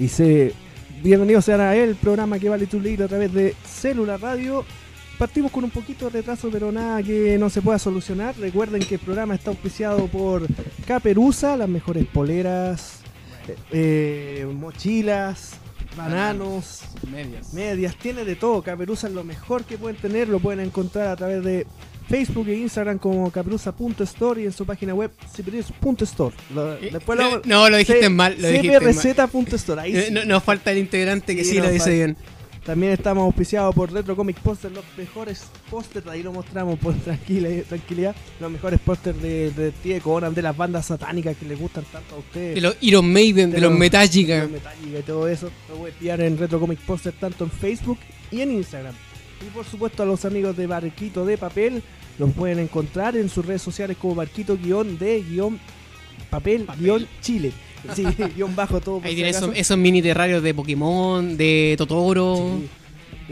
Y se bienvenidos sean a el programa que vale tu leer a través de Célula Radio. Partimos con un poquito de retraso, pero nada que no se pueda solucionar. Recuerden que el programa está auspiciado por Caperuza, las mejores poleras, eh, mochilas, bananos, Medias. medias, tiene de todo. Caperuza es lo mejor que pueden tener, lo pueden encontrar a través de Facebook e Instagram como caperuza.store y en su página web cipris.store. Eh, Después no, lo, no, dijiste mal. Lo dijiste mal. cprz.store. Ahí Eh, sí. no- Nos falta el integrante que Sí, sí, lo dice bien. También estamos auspiciados por Retro Comic Poster, los mejores pósters, ahí lo mostramos por tranquila- tranquilidad, los mejores pósters de, de Tie Conan, de las bandas satánicas que les gustan tanto a ustedes. De los Iron Maiden, de, De los los- Metallica. de Metallica y todo eso, lo voy a pillar en Retro Comic Poster tanto en Facebook y en Instagram. Y por supuesto a los amigos de Barquito de Papel, los pueden encontrar en sus redes sociales como Barquito-de-papel-chile. Sí, guion bajo todo. por Ahí si tiene esos, mini terrarios de Pokémon, de Totoro. Sí.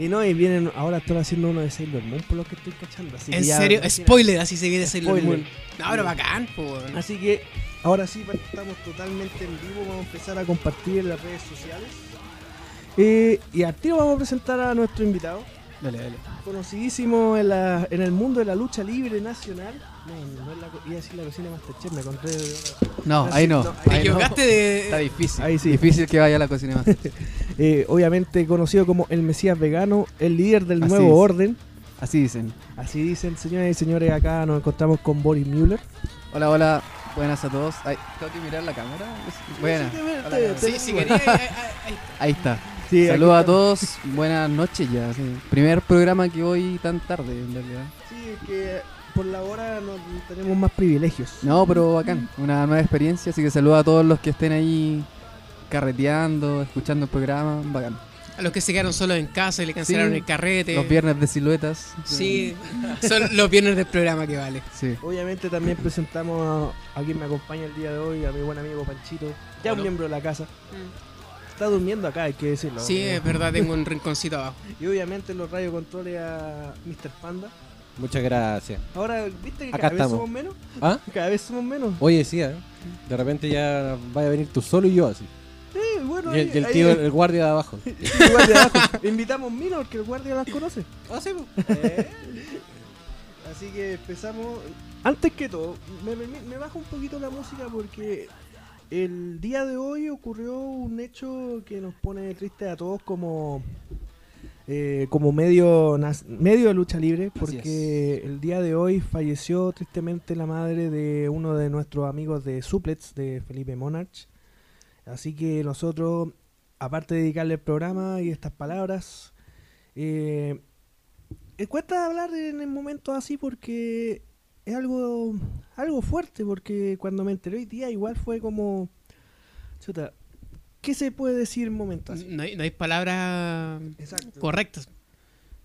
Y no, y vienen, ahora están haciendo uno de Sailor Moon por lo que estoy cachando. Así En que ya- serio, spoiler, así se viene Sailor Spoiler. Moon. No, pero bacán, po. Así que ahora sí estamos totalmente en vivo, vamos a empezar a compartir en las redes sociales. Eh, y al tiro vamos a presentar a nuestro invitado, Dale, dale. conocidísimo en, la- en el mundo de la lucha libre nacional. No, no es la, co- iba a decir la cocina Masterchef, me encontré de No, Ah, ahí no. Te equivocaste Está de. difícil. Ahí sí. Difícil que vaya a la cocina más. Eh, obviamente conocido como el Mesías Vegano, el líder del Así nuevo es. orden. Así dicen. Así dicen, señoras y señores, acá nos encontramos con Boris Müller. Hola, hola. Buenas a todos. Ay, ¿Tengo que mirar la cámara? Buenas. Sí, Sí, si quería. ahí- ahí- ahí- Ahí está. Sí, Saludos a todos. Buenas noches ya. sí. Primer programa que hoy tan tarde, en realidad. Sí, es que por la hora no tenemos más privilegios. No, pero bacán. Una nueva experiencia. Así que saludos a todos los que estén ahí carreteando, escuchando el programa. Bacán. A los que se quedaron solos en casa y le cancelaron Sí, el carrete. Los viernes de siluetas. Sí, son los viernes del programa que vale. Sí. Obviamente también presentamos a, a quien me acompaña el día de hoy, a mi buen amigo Panchito, ya un miembro de la casa. Está durmiendo acá, hay que decirlo. Sí, es verdad, tengo un rinconcito abajo. Y obviamente los radio controles a Mr. Panda. Muchas gracias. Ahora, ¿viste que Acá cada vez estamos. somos menos? ¿Ah? Cada vez somos menos. Oye, sí, ¿eh? de repente ya vaya a venir tú solo y yo así. Sí, bueno, Y el, ahí- y el ahí- tío, el guardia de abajo. el guardia de abajo. Invitamos Mina porque el guardia las conoce. Ah, sí, Así que empezamos. Antes que todo, me, me, me bajo un poquito la música porque el día de hoy ocurrió un hecho que nos pone tristes a todos como eh, como medio medio de lucha libre porque el día de hoy falleció tristemente la madre de uno de nuestros amigos de Suplets de Felipe Monarch. Así que nosotros aparte de dedicarle el programa y estas palabras eh, eh, cuesta hablar en el momento así porque es algo algo fuerte porque cuando me enteré hoy día igual fue como chuta ¿qué se puede decir en momentos así? No hay, no hay palabras Exacto. correctas,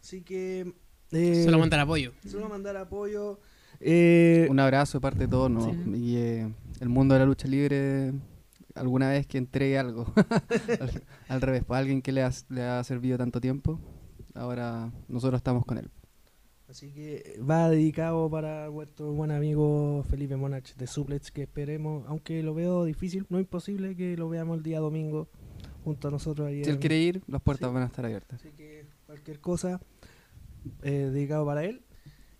Así que eh, solo mandar apoyo. solo mandar apoyo eh, Un abrazo de parte de todos, ¿no? Sí. Y eh, el mundo de la lucha libre, alguna vez que entregue algo. al, al revés, para alguien que le ha, le ha servido tanto tiempo, ahora nosotros estamos con él. Así que va dedicado para nuestro buen amigo Felipe Monach de Suplets, que esperemos, aunque lo veo difícil, no imposible que lo veamos el día domingo junto a nosotros ahí. Si él quiere ir, las puertas Sí. van a estar abiertas. Así que cualquier cosa eh, dedicado para él.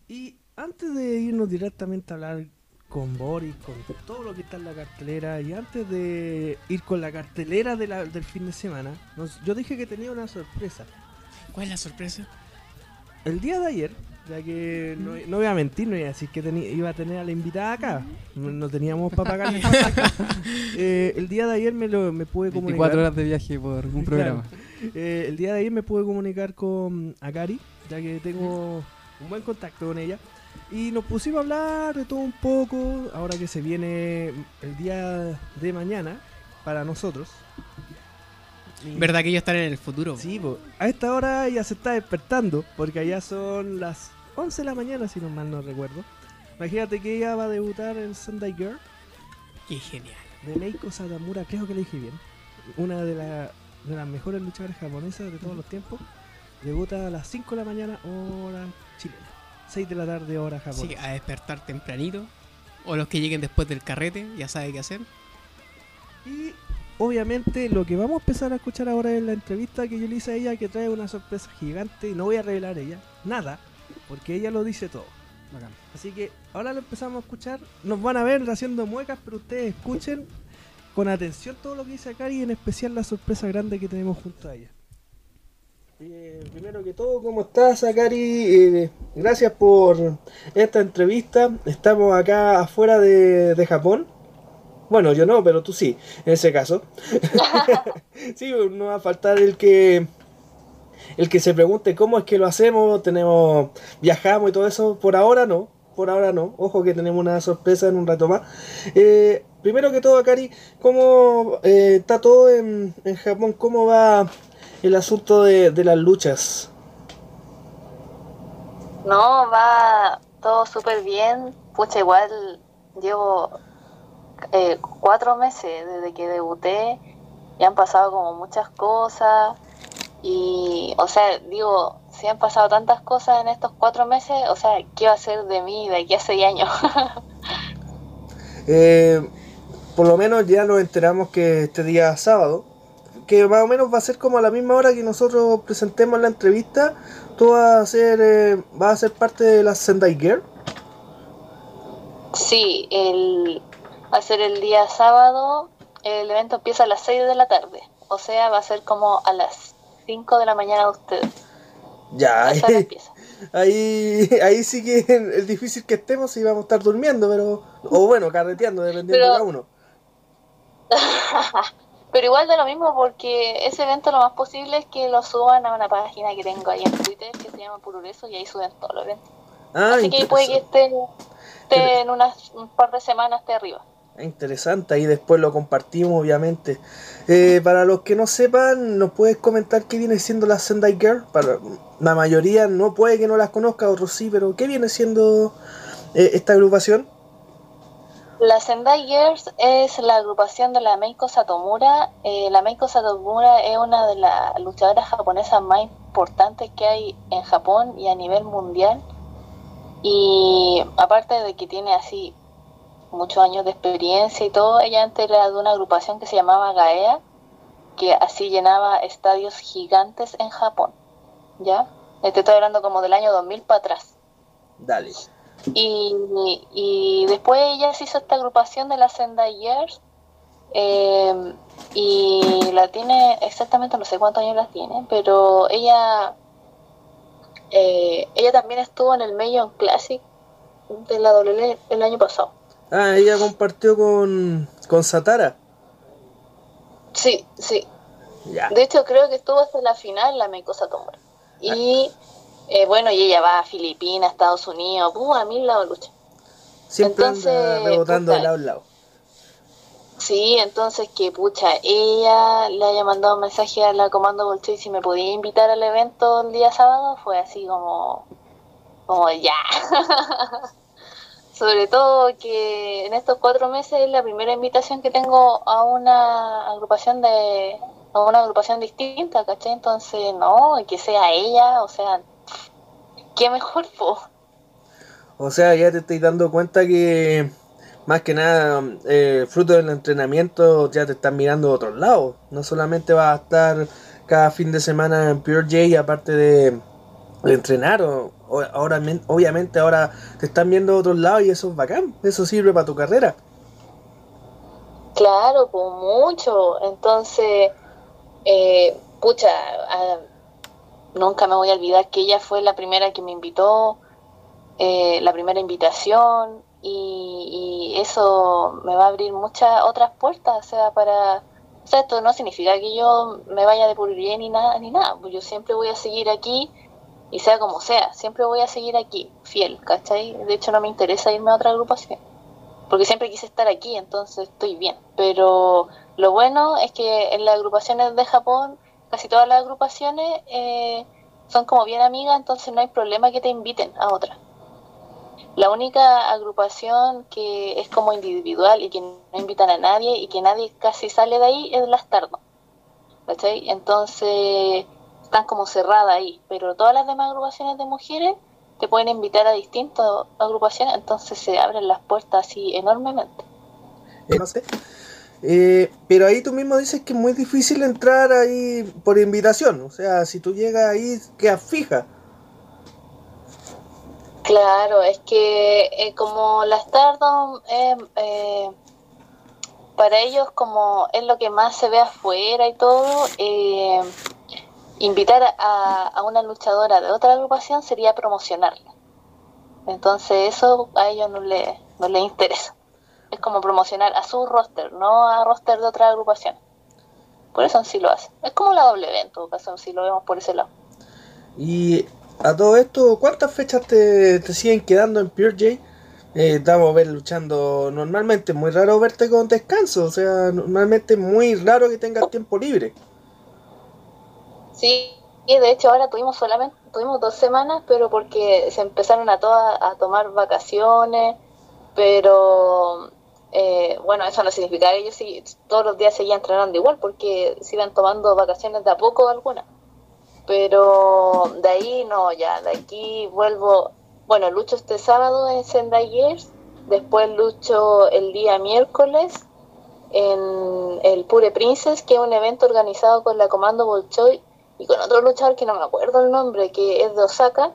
Y antes de irnos directamente a hablar con Boris, con todo lo que está en la cartelera, y antes de ir con la cartelera de la- del fin de semana, nos- yo dije que tenía una sorpresa. ¿Cuál es la sorpresa? El día de ayer, ya que no, no voy a mentir, no iba a decir que iba a tener a la invitada acá. No, no teníamos para pagarle. Eh, el día de ayer me, lo, me pude 24 comunicar. horas de viaje por un programa. Eh, el día de ayer me pude comunicar con Akari, ya que tengo un buen contacto con ella. Y nos pusimos a hablar de todo un poco, ahora que se viene el día de mañana para nosotros. ¿Verdad que ellos están en el futuro? Sí, po. a esta hora ya se está despertando, porque allá son las 11 de la mañana, si no mal no recuerdo. Imagínate que ella va a debutar en Sunday Girl Qué genial. de Meiko Satamura, creo que le dije bien. Una de, la- de las mejores luchadoras japonesas de todos los tiempos. Debuta a las 5 de la mañana, hora chilena. 6 de la tarde, hora japonesa. a despertar tempranito. O los que lleguen después del carrete, ya sabe qué hacer. Y obviamente lo que vamos a empezar a escuchar ahora es la entrevista que yo le hice a ella que trae una sorpresa gigante y no voy a revelar ella nada, porque ella lo dice todo. Bacán. Así que ahora lo empezamos a escuchar. Nos van a ver haciendo muecas, pero ustedes escuchen con atención todo lo que dice Cari y en especial la sorpresa grande que tenemos junto a ella. Eh, primero que todo, ¿cómo estás, Akari? Eh, gracias por esta entrevista. Estamos acá afuera de, de Japón. Bueno, yo no, pero tú sí, en ese caso. sí, no va a faltar el que el que se pregunte cómo es que lo hacemos, tenemos viajamos y todo eso. Por ahora no, por ahora no. Ojo que tenemos una sorpresa en un rato más. Eh, primero que todo, Akari, ¿cómo eh, está todo en, en Japón? ¿Cómo va el asunto de, de las luchas? No, va todo súper bien. Pucha, igual llevo eh, cuatro meses desde que debuté y han pasado como muchas cosas. Y, o sea, digo, si han pasado tantas cosas en estos cuatro meses, o sea, ¿qué va a ser de mí de aquí a seis años? Eh, por lo menos ya nos enteramos que este día sábado, que más o menos va a ser como a la misma hora que nosotros presentemos la entrevista, tú vas a ser, eh, vas a ser parte de la Sendai Girl. sí, el, va a ser el día sábado. El evento empieza a las seis de la tarde. O sea, va a ser como a las cinco de la mañana de ustedes. Ya, A esa hora empieza. ahí, ahí sí que es difícil que estemos y vamos a estar durmiendo, pero, o bueno, carreteando, dependiendo Pero- de cada uno. Pero igual da lo mismo porque ese evento lo más posible es que lo suban a una página que tengo ahí en Twitter que se llama Purureso y ahí suben todos los eventos. Ah, Así que puede que esté, esté en unas un par de semanas esté arriba. Interesante, ahí después lo compartimos, obviamente. Eh, para los que no sepan, ¿nos puedes comentar qué viene siendo la Sendai Girl? Para la mayoría no puede que no las conozca, otros sí, pero ¿qué viene siendo eh, esta agrupación? La Sendai Girls es la agrupación de la Meiko Satomura. Eh, la Meiko Satomura es una de las luchadoras japonesas más importantes que hay en Japón y a nivel mundial. Y aparte de que tiene así muchos años de experiencia y todo, ella antes era de una agrupación que se llamaba Gaea, que así llenaba estadios gigantes en Japón. ¿Ya? Te estoy hablando como del año 2000 para atrás. Dale. Y, y después ella se hizo esta agrupación de la Sendai Years eh, y la tiene exactamente no sé cuántos años la tiene, pero ella eh, ella también estuvo en el Million Classic de la WWE el año pasado. Ah, ella compartió con, con Satara. Sí, sí. Ya. De hecho creo que estuvo hasta la final la Meiko Satomura. Y eh, bueno, y ella va a Filipinas, Estados Unidos, uh, a mil lados lucha. Siempre anda entonces, rebotando de lado a lado. Sí, entonces que pucha, ella le haya mandado un mensaje a la Comando Bolshoi si me podía invitar al evento el día sábado, fue así como, como ya. Sobre todo que en estos cuatro meses es la primera invitación que tengo a una agrupación de, a una agrupación distinta, ¿cachai? Entonces, no, que sea ella, o sea, qué mejor, po. O sea, ya te estoy dando cuenta que más que nada, eh, fruto del entrenamiento, ya te están mirando de otros lados. No solamente vas a estar cada fin de semana en Pure J, aparte de, de entrenar. O, ahora, men- obviamente, ahora te están viendo de otros lados y eso es bacán. Eso sirve para tu carrera. Claro, pues mucho. Entonces, eh, pucha, ah, nunca me voy a olvidar que ella fue la primera que me invitó, eh, la primera invitación, y, y eso me va a abrir muchas otras puertas, o sea, para... O sea, esto no significa que yo me vaya de por ni nada, ni nada, pues yo siempre voy a seguir aquí, y sea como sea, siempre voy a seguir aquí, fiel, ¿cachai? De hecho, no me interesa irme a otra agrupación porque siempre quise estar aquí, entonces estoy bien. Pero lo bueno es que en las agrupaciones de Japón, casi todas las agrupaciones eh, son como bien amigas, entonces no hay problema que te inviten a otra. La única agrupación que es como individual y que no invitan a nadie y que nadie casi sale de ahí es las Tardo. ¿Cachai? Entonces están como cerradas ahí, pero todas las demás agrupaciones de mujeres te pueden invitar a distintas agrupaciones, entonces se abren las puertas así enormemente. Eh, no sé. Eh, pero ahí tú mismo dices que es muy difícil entrar ahí por invitación. O sea, si tú llegas ahí, quedas fija. Claro, es que eh, como la Stardom, eh, eh, para ellos como es lo que más se ve afuera y todo, eh, invitar a, a una luchadora de otra agrupación sería promocionarla. Entonces eso a ellos no les no les interesa. Es como promocionar a su roster, no a roster de otra agrupación. Por eso sí lo hacen. Es como la W en todo caso, si lo vemos por ese lado. Y a todo esto, ¿cuántas fechas te, te siguen quedando en Pure J? Eh, estamos a ver luchando normalmente, muy raro verte con descanso, o sea, normalmente muy raro que tengas tiempo libre. Sí, y de hecho ahora tuvimos solamente, tuvimos dos semanas, pero porque se empezaron a todas a tomar vacaciones, pero eh, bueno, eso no significa que ellos todos los días seguían entrenando igual, porque se iban tomando vacaciones de a poco algunas. Pero de ahí no, ya, de aquí vuelvo, bueno, lucho este sábado en Sendai Years, después lucho el día miércoles en el Pure Princess, que es un evento organizado con la Comando Bolshoi y con otro luchador que no me acuerdo el nombre, que es de Osaka,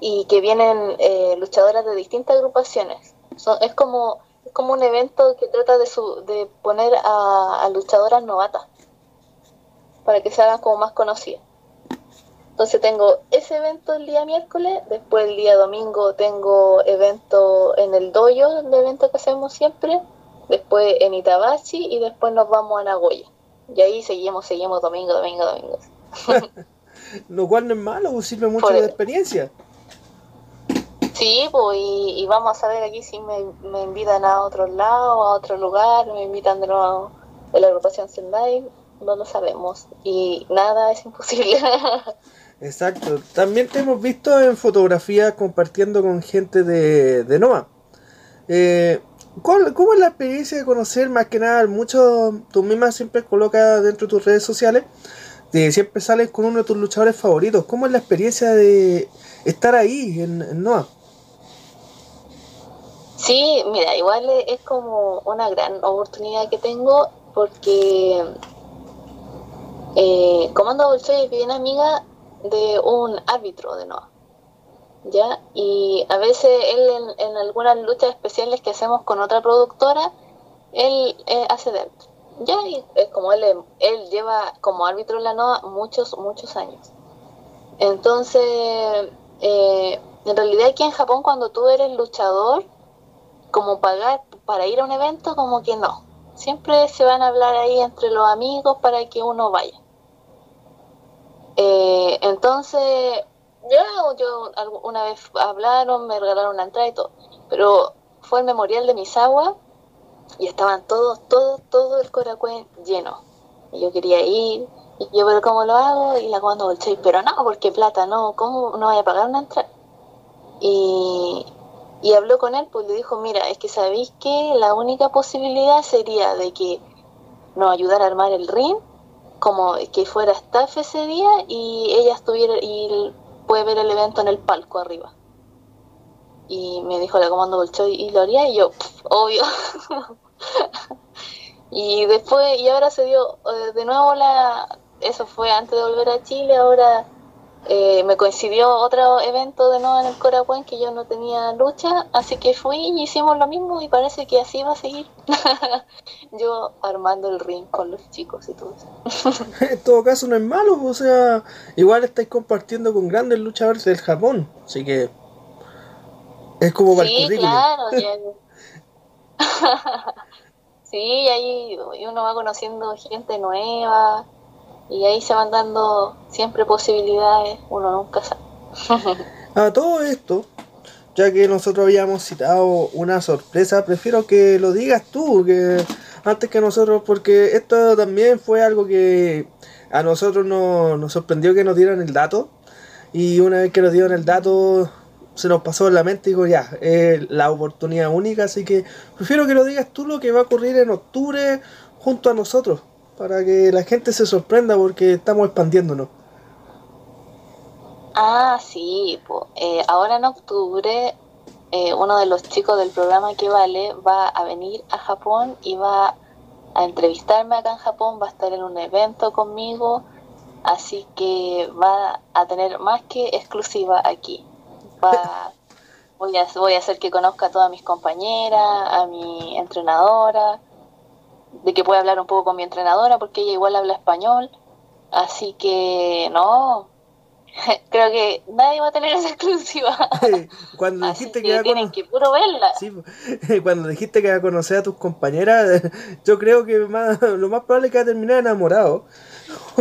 y que vienen eh, luchadoras de distintas agrupaciones. Son, es como es como un evento que trata de, su, de poner a, a luchadoras novatas para que se hagan como más conocidas. Entonces tengo ese evento el día miércoles, después el día domingo tengo evento en el dojo, el evento que hacemos siempre, después en Itabashi y después nos vamos a Nagoya. Y ahí seguimos, seguimos domingo, domingo, domingo. Lo cual no es malo, pues sirve mucho Por de el- experiencia. Sí, pues, y, y vamos a ver aquí si me, me invitan a otro lado, a otro lugar, me invitan de nuevo a la agrupación Sendai, no lo sabemos. Y nada es imposible. Exacto. También te hemos visto en fotografías compartiendo con gente de, de NOA. Eh, ¿cuál- ¿Cómo es la experiencia de conocer más que nada muchos, tú misma siempre colocas dentro de tus redes sociales, de siempre sales con uno de tus luchadores favoritos? ¿Cómo es la experiencia de estar ahí en, en NOA? Sí, mira, igual es, como una gran oportunidad que tengo porque eh, Comando Bolshoi es bien amiga de un árbitro de NOA, ¿ya? Y a veces él en, algunas luchas especiales que hacemos con otra productora, él eh, hace de árbitro, ¿ya? Y es como él, él lleva como árbitro en la NOA muchos, muchos años. Entonces, eh, en realidad aquí en Japón cuando tú eres luchador, como pagar para ir a un evento, como que no. Siempre se van a hablar ahí entre los amigos para que uno vaya. Eh, entonces, yo algu- una vez hablaron, me regalaron una entrada y todo, pero fue el memorial de Misawa y estaban todos, todos, todo el Korakuen lleno. Y yo quería ir, y yo, pero ¿cómo lo hago? Y la cuando Bolshoi, pero no, porque plata, no, ¿cómo no vaya a pagar una entrada? Y, y habló con él, pues le dijo, mira, es que sabéis que la única posibilidad sería de que nos ayudara a armar el ring, como que fuera staff ese día y ella estuviera y puede ver el evento en el palco arriba. Y me dijo la comando Bolshoi, ¿y lo haría? Y yo, "Pff, obvio. y después, y ahora se dio eh, de nuevo la, eso fue antes de volver a Chile, ahora eh, me coincidió otro evento de nuevo en el Coracuen que yo no tenía lucha, así que fui y hicimos lo mismo y parece que así va a seguir. yo armando el ring con los chicos y todo eso. en todo caso no es malo, o sea, igual estáis compartiendo con grandes luchadores del Japón, así que es como para el Sí, currículum. claro. ya- sí, ahí uno va conociendo gente nueva y ahí se van dando siempre posibilidades, uno nunca sabe. A todo esto, ya que nosotros habíamos citado una sorpresa, prefiero que lo digas tú, que antes que nosotros, porque esto también fue algo que a nosotros nos, nos sorprendió que nos dieran el dato, y una vez que nos dieron el dato, se nos pasó en la mente y digo, ya, es la oportunidad única, así que prefiero que lo digas tú lo que va a ocurrir en octubre junto a nosotros, para que la gente se sorprenda porque estamos expandiéndonos. Ah, sí, po. Eh, ahora en octubre eh, uno de los chicos del programa que vale va a venir a Japón y va a entrevistarme acá en Japón, va a estar en un evento conmigo, así que va a tener más que exclusiva aquí. Va, voy, a, voy a hacer que conozca a todas mis compañeras, a mi entrenadora, de que pueda hablar un poco con mi entrenadora, porque ella igual habla español, así que no, creo que nadie va a tener esa exclusiva. cuando Así dijiste que, que, va a tienen cono- que puro verla. Sí, po. cuando dijiste que va a conocer a tus compañeras, yo creo que más- lo más probable es que va a terminar enamorado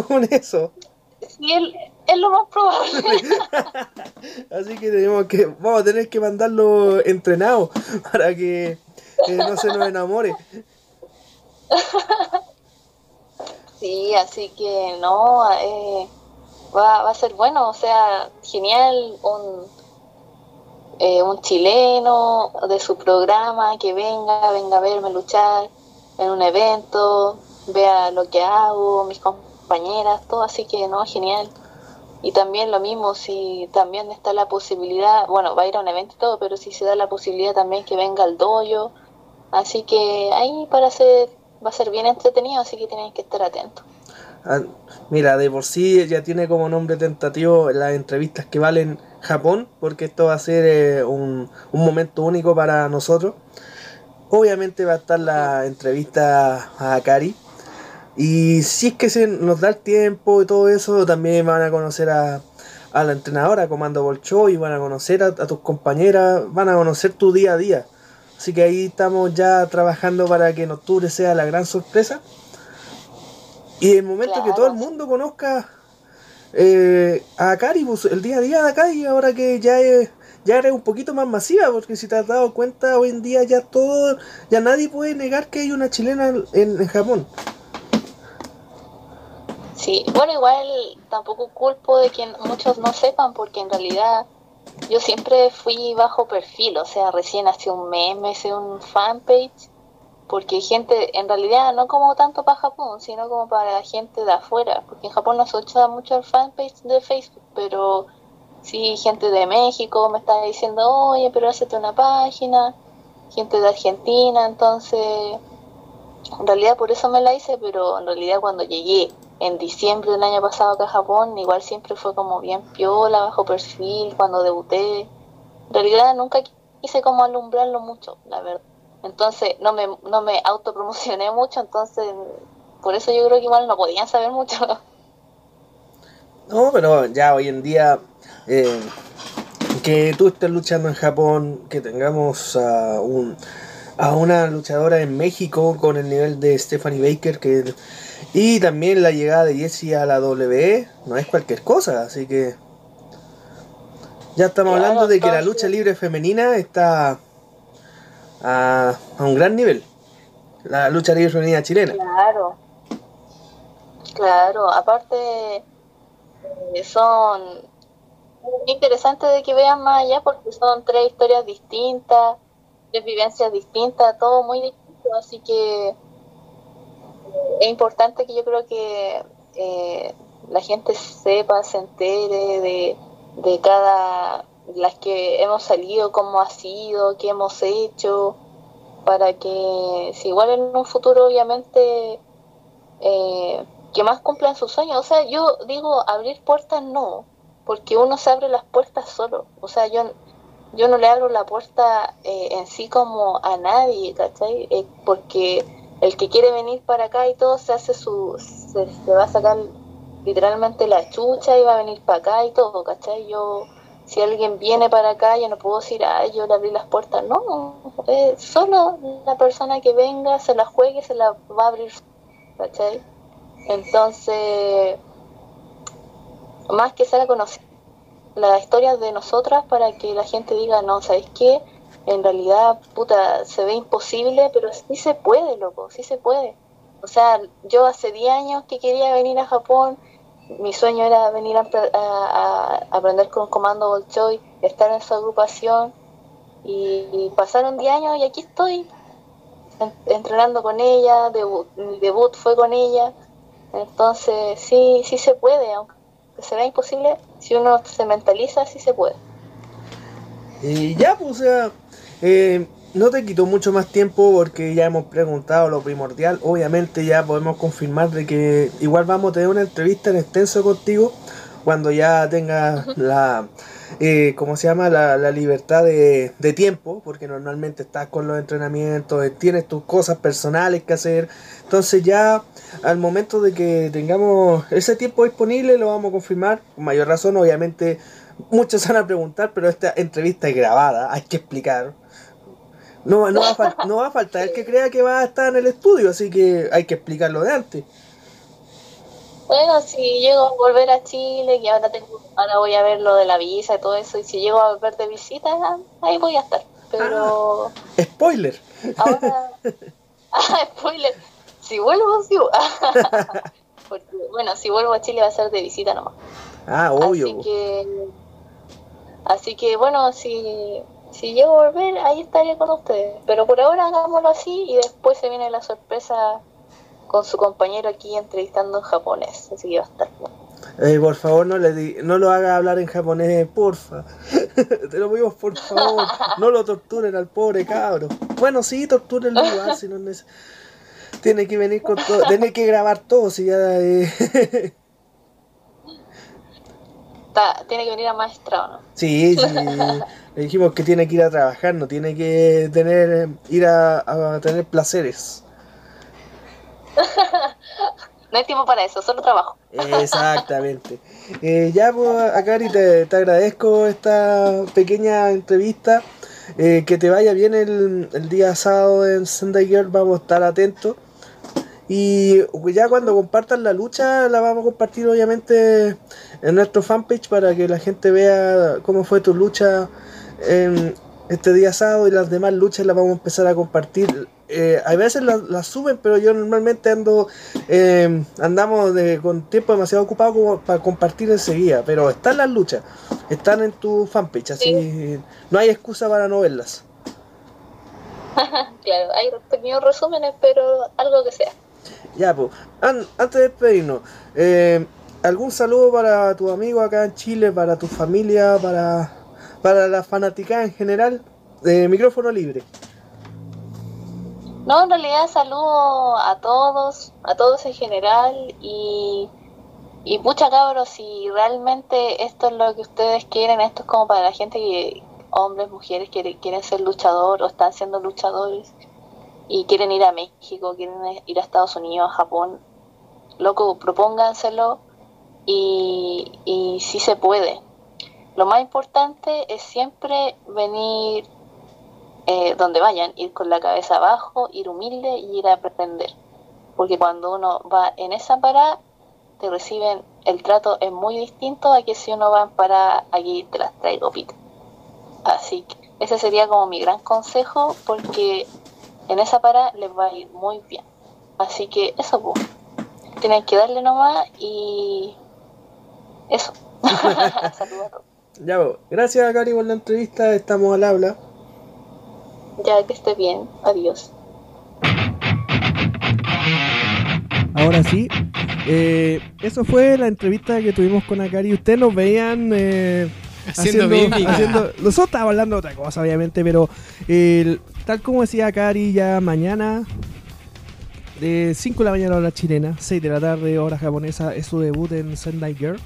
con eso. Sí, es, es lo más probable. Así que tenemos que, vamos a tener que mandarlo entrenado para que eh, no se nos enamore. Sí, así que no, eh, va, va a ser bueno, o sea, genial un, eh, un chileno de su programa que venga, venga a verme luchar en un evento, vea lo que hago, mis compañeras, todo, así que no, genial. Y también lo mismo, si también está la posibilidad, bueno, va a ir a un evento y todo, pero si se da la posibilidad también que venga al dojo, así que ahí para hacer, va a ser bien entretenido, así que tienen que estar atentos. Ah, Mira, de por sí ya tiene como nombre tentativo las entrevistas que valen Japón, porque esto va a ser eh, un, un momento único para nosotros. Obviamente va a estar la entrevista a Akari. Y si es que se nos da el tiempo y todo eso, también van a conocer a, a la entrenadora, Comando Bolshoi, van a conocer a tus compañeras, van a conocer tu día a día. Así que ahí estamos ya trabajando para que en octubre sea la gran sorpresa. Y el momento que todo el mundo conozca eh, a Akari, pues, el día a día de Akari, ahora que ya es, ya eres un poquito más masiva, porque si te has dado cuenta, hoy en día ya todo, ya nadie puede negar que hay una chilena en, en Japón. Sí, bueno, igual tampoco culpo de que muchos no sepan, porque en realidad yo siempre fui bajo perfil, o sea, recién hace un mes me hice un fanpage, porque gente, en realidad no como tanto para Japón, sino como para gente de afuera, porque en Japón no se usa mucho el fanpage de Facebook, pero sí gente de México me está diciendo, oye, pero hazte una página, gente de Argentina, entonces en realidad por eso me la hice, pero en realidad cuando llegué en diciembre del año pasado acá a Japón, igual siempre fue como bien piola, bajo perfil, cuando debuté. En realidad nunca quise como alumbrarlo mucho, la verdad. Entonces no me, no me autopromocioné mucho, entonces por eso yo creo que igual no podían saber mucho. No, pero ya hoy en día eh, que tú estés luchando en Japón, que tengamos a, un, a una luchadora en México con el nivel de Stephanie Baker que y también la llegada de Jessie a la W no es cualquier cosa, así que ya estamos Claro, hablando de que la lucha libre femenina está a, a un gran nivel. La lucha libre femenina chilena. Claro, claro, aparte eh, son interesantes de que vean más allá porque son tres historias distintas, tres vivencias distintas, todo muy distinto, así que es importante que yo creo que eh, la gente sepa, se entere de, de cada, las que hemos salido, cómo ha sido, qué hemos hecho, para que si igual en un futuro obviamente eh, que más cumplan sus sueños. O sea, yo digo abrir puertas no, porque uno se abre las puertas solo. O sea, yo yo no le abro la puerta eh, en sí como a nadie, ¿cachai? Eh, porque el que quiere venir para acá y todo se hace su, se, va a sacar literalmente la chucha y va a venir para acá y todo, ¿cachai? Yo, si alguien viene para acá, yo no puedo decir, ay, yo le abrí las puertas, no, eh, solo la persona que venga, se la juegue, se la va a abrir, ¿cachai? Entonces, más que sea conocer las historias de nosotras para que la gente diga, no, ¿sabes qué? En realidad, puta, se ve imposible, pero sí se puede, loco, sí se puede. O sea, yo hace 10 años que quería venir a Japón, mi sueño era venir a, aprender con Comando Bolshoi, estar en su agrupación, y, pasaron 10 años y aquí estoy, en- entrenando con ella, debut, mi debut fue con ella, entonces sí, sí se puede, aunque se vea imposible, si uno se mentaliza, sí se puede. Y ya, pues, o sea, eh, no te quito mucho más tiempo porque ya hemos preguntado lo primordial. Obviamente ya podemos confirmar de que igual vamos a tener una entrevista en extenso contigo cuando ya tengas la, eh, ¿cómo se llama? La, la libertad de, de tiempo, porque normalmente estás con los entrenamientos, tienes tus cosas personales que hacer. Entonces ya al momento de que tengamos ese tiempo disponible lo vamos a confirmar. Con mayor razón, obviamente muchos van a preguntar, pero esta entrevista es grabada, hay que explicar. No, no, va a no va a faltar el que crea que va a estar en el estudio, así que hay que explicarlo de antes. Bueno, si llego a volver a Chile, y ahora tengo, ahora voy a ver lo de la visa y todo eso, y si llego a volver de visita, ahí voy a estar. Pero Spoiler. ahora, ah, spoiler, si vuelvo, sí. Porque, bueno, si vuelvo a Chile va a ser de visita nomás. Ah, obvio. Así que, así que bueno, si, si llego a volver, ahí estaré con ustedes. Pero por ahora hagámoslo así y después se viene la sorpresa con su compañero aquí entrevistando en japonés. Así que va a estar. Eh, por favor, no, le di- no lo haga hablar en japonés, porfa. Te lo pedimos, por favor. No lo torturen al pobre cabro. Bueno, sí, tortúrenlo igual, si no Tiene que venir con todo, tiene que grabar todo, si ya... eh, Está- tiene que venir a maestrado, ¿no? Sí, sí. Le dijimos que tiene que ir a trabajar, no tiene que tener ir a, a tener placeres. No hay tiempo para eso, solo trabajo. Exactamente. Eh, ya, pues, Akari, te, te agradezco esta pequeña entrevista. Eh, que te vaya bien el, el día sábado en Sunday Girl, vamos a estar atentos. Y ya cuando compartan la lucha, la vamos a compartir obviamente en nuestro fanpage para que la gente vea cómo fue tu lucha este día sábado y las demás luchas las vamos a empezar a compartir. Eh, a veces las, las suben, pero yo normalmente ando eh, andamos de- con tiempo demasiado ocupado como para compartir enseguida. Pero están las luchas, están en tu fanpage, así no hay excusa para no verlas. Claro, hay pequeños resúmenes, pero algo que sea. Ya, pues, an- antes de despedirnos, eh, ¿algún saludo para tu amigo acá en Chile, para tu familia, para, para la fanática en general? Eh, micrófono libre. No, en realidad saludo a todos, a todos en general y, y pucha cabros, si realmente esto es lo que ustedes quieren, esto es como para la gente que, hombres, mujeres, quiere- quieren ser luchador o están siendo luchadores y quieren ir a México, quieren ir a Estados Unidos, a Japón, loco, propónganselo y, y se puede. Lo más importante es siempre venir eh, donde vayan, ir con la cabeza abajo, ir humilde y ir a aprender. Porque cuando uno va en esa parada, te reciben, el trato es muy distinto a que si uno va en parada, aquí te las traigo pita. Así que ese sería como mi gran consejo, porque en esa parada les va a ir muy bien. Así que eso, pues. Tienen que darle nomás y eso. Saludos a todos. Ya, gracias Cari por la entrevista, estamos al habla. Ya que esté bien. Adiós. Ahora sí, eh, eso fue la entrevista que tuvimos con Akari. Ustedes nos veían eh, Haciendo haciendo- nosotros estábamos hablando de otra cosa, obviamente, pero eh, tal como decía Akari, ya mañana, de 5 de la mañana hora chilena, 6 de la tarde hora japonesa, es su debut en Sendai Girl.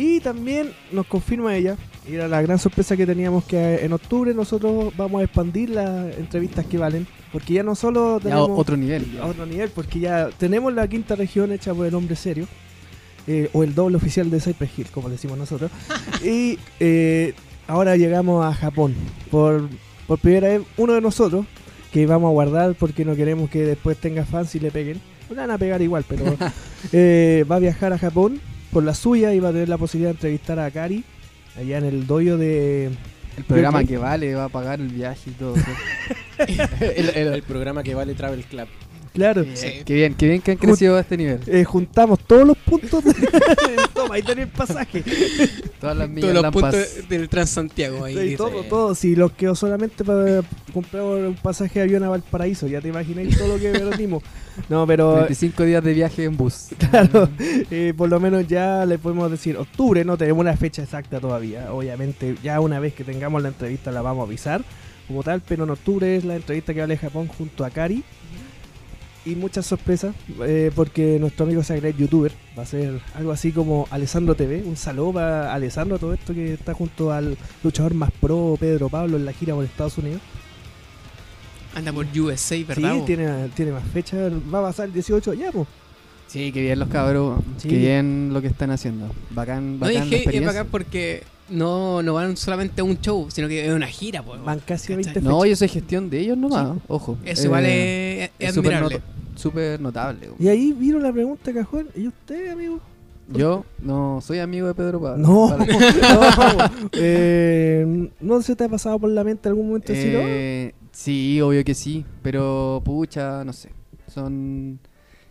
Y también nos confirma ella, y era la gran sorpresa que teníamos que en octubre nosotros vamos a expandir las entrevistas que valen, porque ya no solo Ya tenemos otro nivel. ya. otro nivel, porque ya tenemos la quinta región hecha por el hombre serio, eh, o el doble oficial de Cypress Hill, como decimos nosotros, y eh, ahora llegamos a Japón, por, por primera vez uno de nosotros, que vamos a guardar porque no queremos que después tenga fans y le peguen, le van a pegar igual, pero eh, va a viajar a Japón por la suya y va a tener la posibilidad de entrevistar a Akari, allá en el doyo de... El programa que vale va a pagar el viaje y todo. ¿sí? el, el- el programa que vale Travel Club. Claro, Sí. Qué bien, qué bien que han crecido a este nivel. eh, juntamos todos los puntos de... Toma, ahí tenés el pasaje. Todas las Todos millas los lampas. puntos del Transantiago ahí. Todo, todo. Si los quedó solamente para comprar un pasaje de avión a Valparaíso, ya te imagináis todo lo que perdimos. No, pero 25 días de viaje en bus. claro, eh, por lo menos ya le podemos decir octubre, no tenemos una fecha exacta todavía. Obviamente, ya una vez que tengamos la entrevista la vamos a avisar. como tal, pero en octubre es la entrevista que vale Japón junto a Kari. Y muchas sorpresas, eh, porque nuestro amigo Sagret youtuber va a ser algo así como Alessandro TV. Un saludo para Alessandro, todo esto que está junto al luchador más pro, Pedro Pablo, en la gira por Estados Unidos. Anda por USA, ¿verdad? Sí, tiene, tiene más fechas, va a pasar el 18 ya, pues. Sí, que bien los cabros, Sí. que bien lo que están haciendo. Bacán, No, bacán y es la que es experiencia. bacán porque no, no van solamente a un show, sino que es una gira. Van casi a 20 ¿Cachai? fechas. No, y eso es gestión de ellos nomás, ojo. Eso Eh, igual es, es es súper admirable. súper notable. Y ahí vieron la pregunta, Cajón. ¿Y usted, amigo? Yo no soy amigo de Pedro Pablo. No, no. Eh, ¿No se te ha pasado por la mente algún momento decir, oh, Eh, sí, obvio que sí, pero pucha, no sé. Son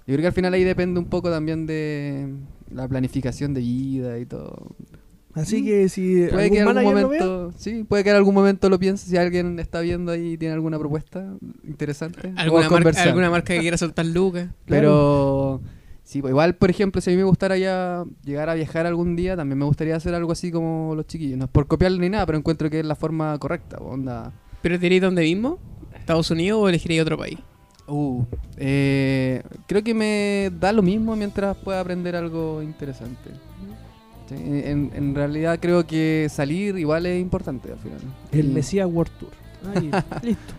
yo creo que al final ahí depende un poco también de la planificación de vida y todo. Así que si Puede algún que en algún manager lo vea, momento, sí, puede que en algún momento lo piense si alguien está viendo ahí y tiene alguna propuesta interesante. ¿Alguna, marca, alguna marca que quiera soltar lucas. Pero sí, pues igual, por ejemplo, si a mí me gustara ya llegar a viajar algún día, también me gustaría hacer algo así como los chiquillos. No es por copiarle ni nada, pero encuentro que es la forma correcta. Onda. ¿Pero te iréis dónde mismo? ¿Estados Unidos o elegiréis otro país? Uh, eh, creo que me da lo mismo mientras pueda aprender algo interesante. Sí, En, en realidad creo que salir igual es importante al final. el Y- Mesías World Tour. Ahí, listo.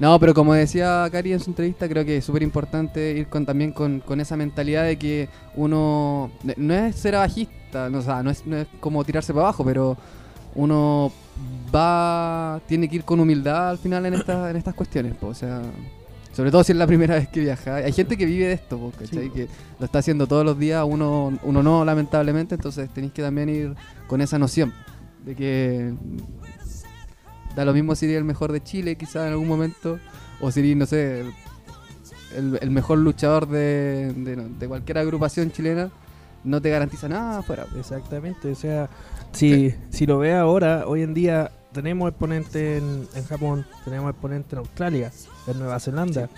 No, pero como decía Cari en su entrevista, creo que es súper importante ir con, también con, con esa mentalidad de que uno no es ser bajista, no, o sea, no es, no es como tirarse para abajo, pero uno va tiene que ir con humildad al final en, esta, en estas cuestiones, po, o sea, sobre todo si es la primera vez que viaja. Hay gente que vive de esto, po, ¿cachai? Sí. que lo está haciendo todos los días, uno, uno no, lamentablemente, entonces tenéis que también ir con esa noción de que da lo mismo si eres el mejor de Chile, quizás en algún momento, o si eres, no sé, el, mejor luchador de, de cualquier agrupación chilena, no te garantiza nada afuera. Exactamente. O sea, si, si lo ve ahora, hoy en día tenemos exponente en, en Japón, tenemos exponente en Australia, en Nueva Zelanda,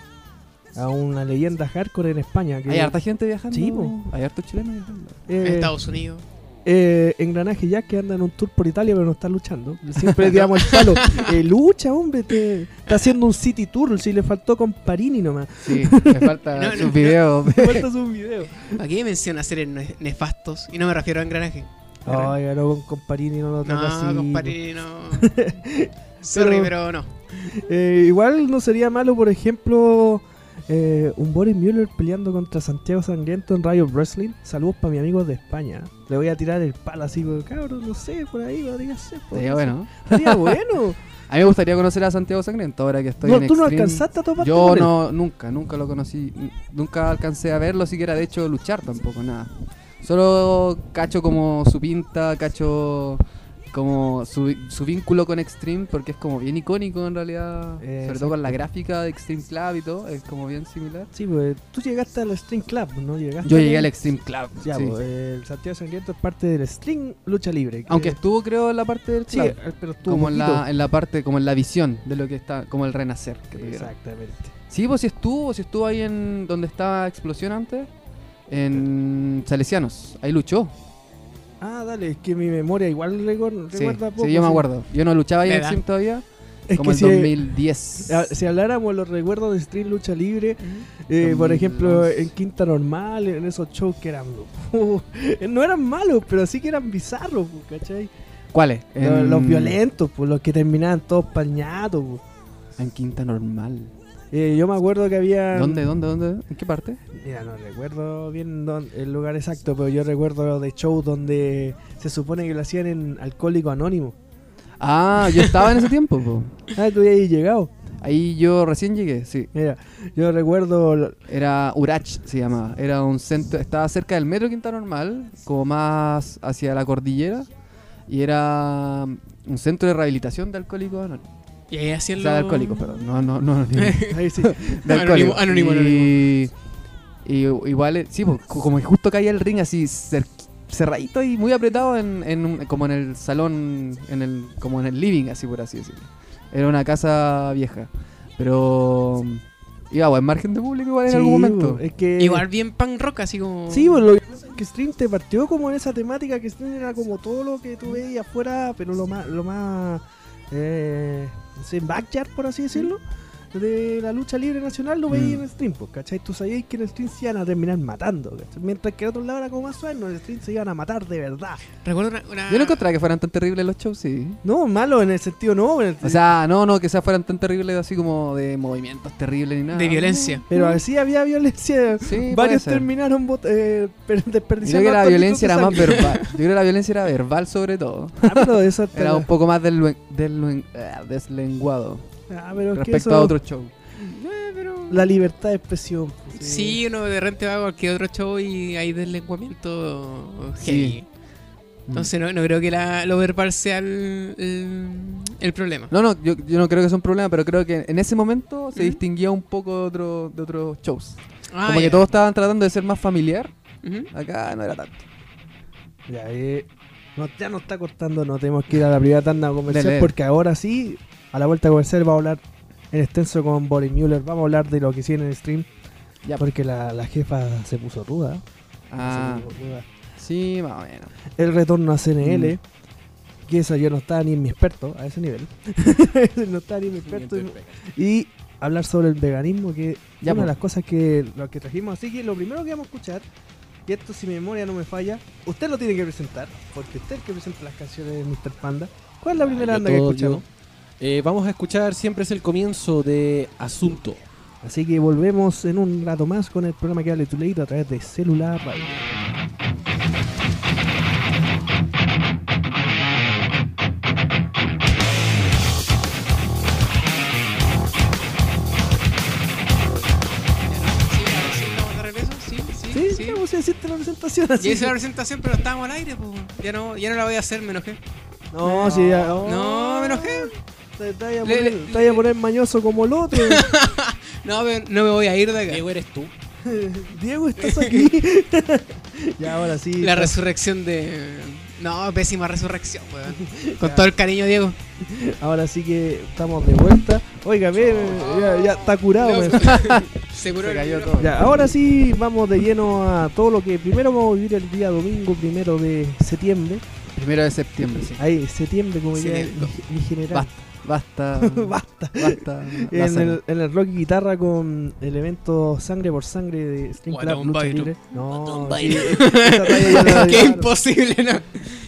a una leyenda hardcore en España. Que, Hay harta gente viajando. Sí, po. Hay hartos chilenos viajando. eh, En Estados Unidos. eh, Engranaje Jack que anda en un tour por Italia pero no está luchando. Siempre le tiramos el palo. Eh, lucha, hombre, te- está haciendo un city tour. Si le faltó con Parini nomás. Sí, me falta No, no, sus no. videos. Falta un video. ¿A qué menciona seres ne- nefastos? Y no me refiero a engranaje. Ay, no, con, con Parini no lo No, así. compadre, no. Sorry, pero no. Eh, igual no sería malo, por ejemplo, eh, un Boris Müller peleando contra Santiago Sangriento en Riot Wrestling. Saludos para mi amigo de España. Le voy a tirar el palo así, pero, cabrón, no sé, por ahí podría ser. Sería bueno. Sería bueno. A mí me gustaría conocer a Santiago Sangriento ahora que estoy No, en tú no Extreme. alcanzaste a toparte Yo no, nunca, nunca lo conocí. Nunca alcancé a verlo, siquiera de hecho luchar tampoco, nada. Solo cacho como su pinta, cacho como su, su vínculo con Extreme, porque es como bien icónico en realidad. Eh, sobre todo con la gráfica de Extreme Club y todo, es como bien similar. Sí, pues tú llegaste al String Club, ¿no? Llegaste Yo llegué al Extreme Club. Ya, sí. pues, el Santiago Sangriento es parte del String Lucha Libre. que- Aunque estuvo creo en la parte del Sí, club. eh, pero estuvo como en la, en la parte, como en la visión de lo que está, como el renacer. que. Exactamente. Sí, pues sí estuvo, sí estuvo ahí en donde estaba Explosión antes, en Salesianos, ahí luchó. Ah, dale, es que mi memoria igual Sí, recuerda poco. sí, yo me acuerdo. Yo no luchaba ahí en. Extreme todavía, Es como que en si, 2010. a- si habláramos de los recuerdos de String Lucha Libre, Eh, por 2011. ejemplo, en Quinta Normal, en esos shows que eran. no eran malos, pero sí que eran bizarros, pues, ¿cachai? ¿Cuáles? Los, En- los violentos, pues, los que terminaban todos pañados. pues. En Quinta Normal. Eh, yo me acuerdo que había. ¿Dónde, dónde, dónde? ¿En qué parte? Mira, no recuerdo bien dónde- el lugar exacto, pero yo recuerdo de shows donde se supone que lo hacían en Alcohólico Anónimo. Ah, yo estaba en ese tiempo. po. Ah, tú ya habías llegado. Ahí yo recién llegué, sí. Mira, yo recuerdo. lo- Era Urach, se llamaba. Era un centro, estaba cerca del metro Quinta Normal, como más hacia la cordillera. Y era un centro de rehabilitación de alcohólicos anónimos. Y ahí hacían O sea, de los- alcohólicos, perdón. No, no, no. Ahí sí. de Anónimo, anónimo, y, y igual, eh, sí, pues, co- como que justo caía el ring así cer- cerradito y muy apretado en, en como en el salón, en el, como en el living, así por así decirlo. Era una casa vieja. Pero iba buen margen de público igual en Sí, algún momento. pues, Es que. Igual bien punk rock, así como. Sí, pues lo que pasa es que Stream te partió como en esa temática que Stream era como todo lo que tú veías afuera, pero lo más, lo más eh, ese backyard, por así decirlo, de la lucha libre nacional, lo veis Mm. en stream, pues, ¿cachai? Tú sabías que en el stream se iban a terminar matando, ¿cachai? Mientras que en otro lado era como más suave, en el stream se iban a matar de verdad. Recuerdo una. una- Yo no encontraba que fueran tan terribles los shows, sí. No, malo en el sentido no, en el- O sea, no, no, que sea fueran tan terribles así como de movimientos terribles ni nada. de violencia. pero así había violencia. Sí, Varios terminaron bot- eh, per- Yo desperdiciando. creo que la violencia era más verbal. Yo creo que la violencia era verbal sobre todo. Ah, pero eso Era un poco más del, del, deslenguado Ah, pero es que respecto eso- a otro show. Eh, pero- La libertad de expresión. pues, Sí, uno de repente va a cualquier otro show y hay deslenguamiento heavy. Sí. Entonces no, no creo que la- lo verbal sea el, el, el problema. No, no, yo, yo no creo que sea un problema, pero creo que en ese momento se Ujú. distinguía un poco de, otro, de otros shows. Ah, Como que todos estaban tratando de ser más familiar. Acá no era tanto. Ya, eh, no- ya nos está cortando, no tenemos que ir a la primera tanda comercial Dele. porque ahora sí, a la vuelta comercial vamos a hablar en extenso con Boris Müller, vamos a hablar de lo que hicieron en el stream, Ya. porque la, la jefa se puso ruda. Ah, se puso ruda. sí, más o menos. El retorno a CNL, Mm. que eso yo no estaba ni en mi experto a ese nivel. no estaba ni en mi experto. Y hablar sobre el veganismo, que es Ya, una de las cosas que, lo que trajimos. Así que lo primero que vamos a escuchar, y esto si mi memoria no me falla, usted lo tiene que presentar, porque usted es el que presenta las canciones de Mr. Panda. ¿Cuál es la primera yo banda que escuchamos? Eh, vamos a escuchar siempre es el comienzo de Asunto. Así que volvemos en un rato más con el programa que hable tu leído a través de Celular Radio. Decirte la presentación Ya así. hice la presentación, pero estábamos al aire, pues. Ya no, ya no la voy a hacer, me enojé. No, sí, ya. oh, No, me enojé. Te, te vaya a poner, le- te vaya a poner mañoso como el otro. No, me- no me voy a ir de acá. Diego, eres tú. Diego, estás aquí. ya, ahora sí. La estás- resurrección de. No, pésima resurrección, weón. Con todo el cariño, Diego. Ahora sí que estamos de vuelta. Oiga, ve, ya, ya está curado. No, Seguro Se el cayó todo. Ya, ahora sí vamos de lleno a todo lo que primero vamos a vivir el día domingo, primero de septiembre. Primero de septiembre, sí. Ahí, septiembre, como Septiembre. mi, mi general. Basta, Basta. basta. En Lázaro. el, en el rock y guitarra con el evento Sangre por Sangre de String What Club Lucha Byron. Libre. No, sí, que imposible, ¿no?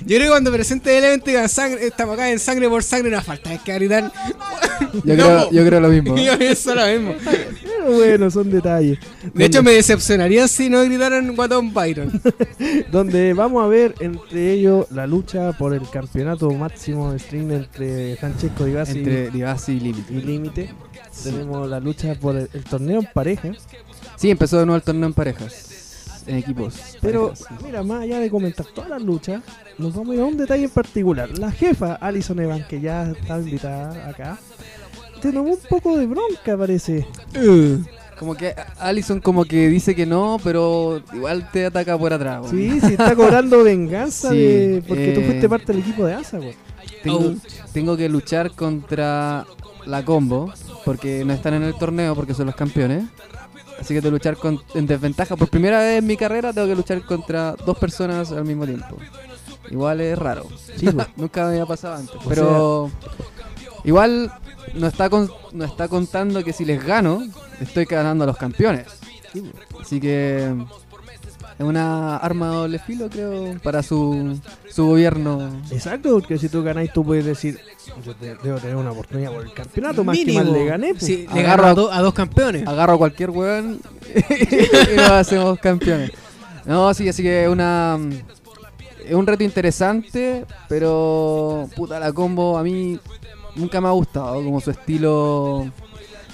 Yo creo que cuando presente el evento y digan sangre, estamos acá en sangre por sangre, no falta es que gritar. Yo, No, creo, yo creo lo mismo. Yo pienso lo mismo. Pero bueno, son detalles. De hecho, me decepcionaría si no gritaran Guatón Byron. donde vamos a ver entre ellos la lucha por el campeonato máximo de string entre Francesco Di Entre Divasi y Límite. y Límite. Tenemos la lucha por el, el torneo en pareja. Sí, empezó de nuevo el torneo en parejas. En equipos. Pero parejas, sí. mira, más allá de comentar todas las luchas, nos vamos a ir a un detalle en particular. La jefa Alison Evans, que ya está invitada acá, te tomó un poco de bronca, parece. Como que Allison como que dice que no, pero igual te ataca por atrás. Sí, sí, está cobrando venganza Sí, de, porque tú eh, fuiste parte del equipo de ASA, güey. Tengo, tengo que luchar contra la combo, porque no están en el torneo, porque son los campeones. Así que tengo que luchar con, en desventaja. Por primera vez en mi carrera tengo que luchar contra dos personas al mismo tiempo. Igual es raro. Sí. Nunca me había pasado antes. O Pero igual no está, con- no está contando que si les gano, estoy ganando a los campeones. Sí. Así que es una arma de doble filo, creo, para su, su gobierno. Exacto, porque si tú ganáis, tú puedes decir, yo te- debo tener una oportunidad por el campeonato, más que Mínimo. más le gané. pues. Sí, le Agarro a, a- do- a dos campeones. Agarro a cualquier weón y nos hacemos campeones. No, sí, así que es una. Es un reto interesante, pero. Puta, la combo a mí nunca me ha gustado. Como su estilo.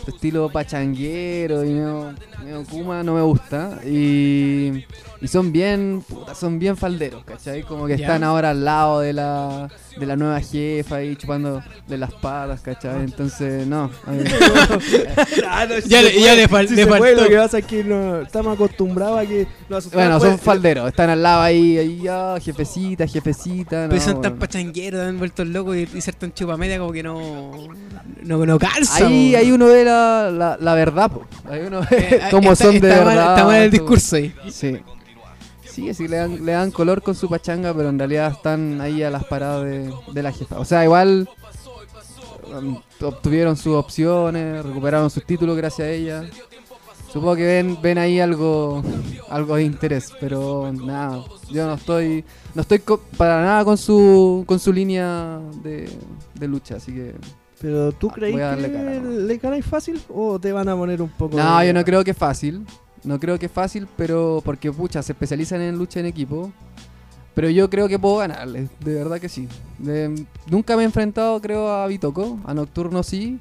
Su estilo pachanguero y medio, medio Kuma no me gusta. Y. Y son bien. Puta, son bien falderos, ¿cachai? Como que Ya. están ahora al lado de la. De la nueva jefa ahí chupando de las patas, ¿cachai? Entonces, no. mí- Ah, si Ya le- puede, ya le fal- si le faltó. lo que pasa es que no, estamos acostumbrados a que los Bueno, son falderos, están al lado ahí, ahí, ah, jefecita, jefecita. No, Pero son tan bueno. pachangueros, tan vueltos locos y, y ser tan chupamedia como que no. No, no calza. Ahí, ahí uno ve la, la, la verdad, po. Ahí uno ve Eh, cómo está- son de está mal- verdad. Está mal el discurso ahí. Sí. Sí, así le dan, le dan color con su pachanga, pero en realidad están ahí a las paradas de, de la jefa. O sea, igual um, obtuvieron sus opciones, recuperaron sus títulos gracias a ella. Supongo que ven, ven ahí algo, algo de interés, pero nada, yo no estoy, no estoy co- para nada con su, con su línea de, de lucha, así que Pero tú crees que cara, ¿no? le fácil o te van a poner un poco No, de- yo no creo que es fácil. No creo que es fácil, pero porque pucha, se especializan en lucha en equipo. Pero yo creo que puedo ganarle, de verdad que sí. De- nunca me he enfrentado, creo, a Bitoco, a Nocturno sí.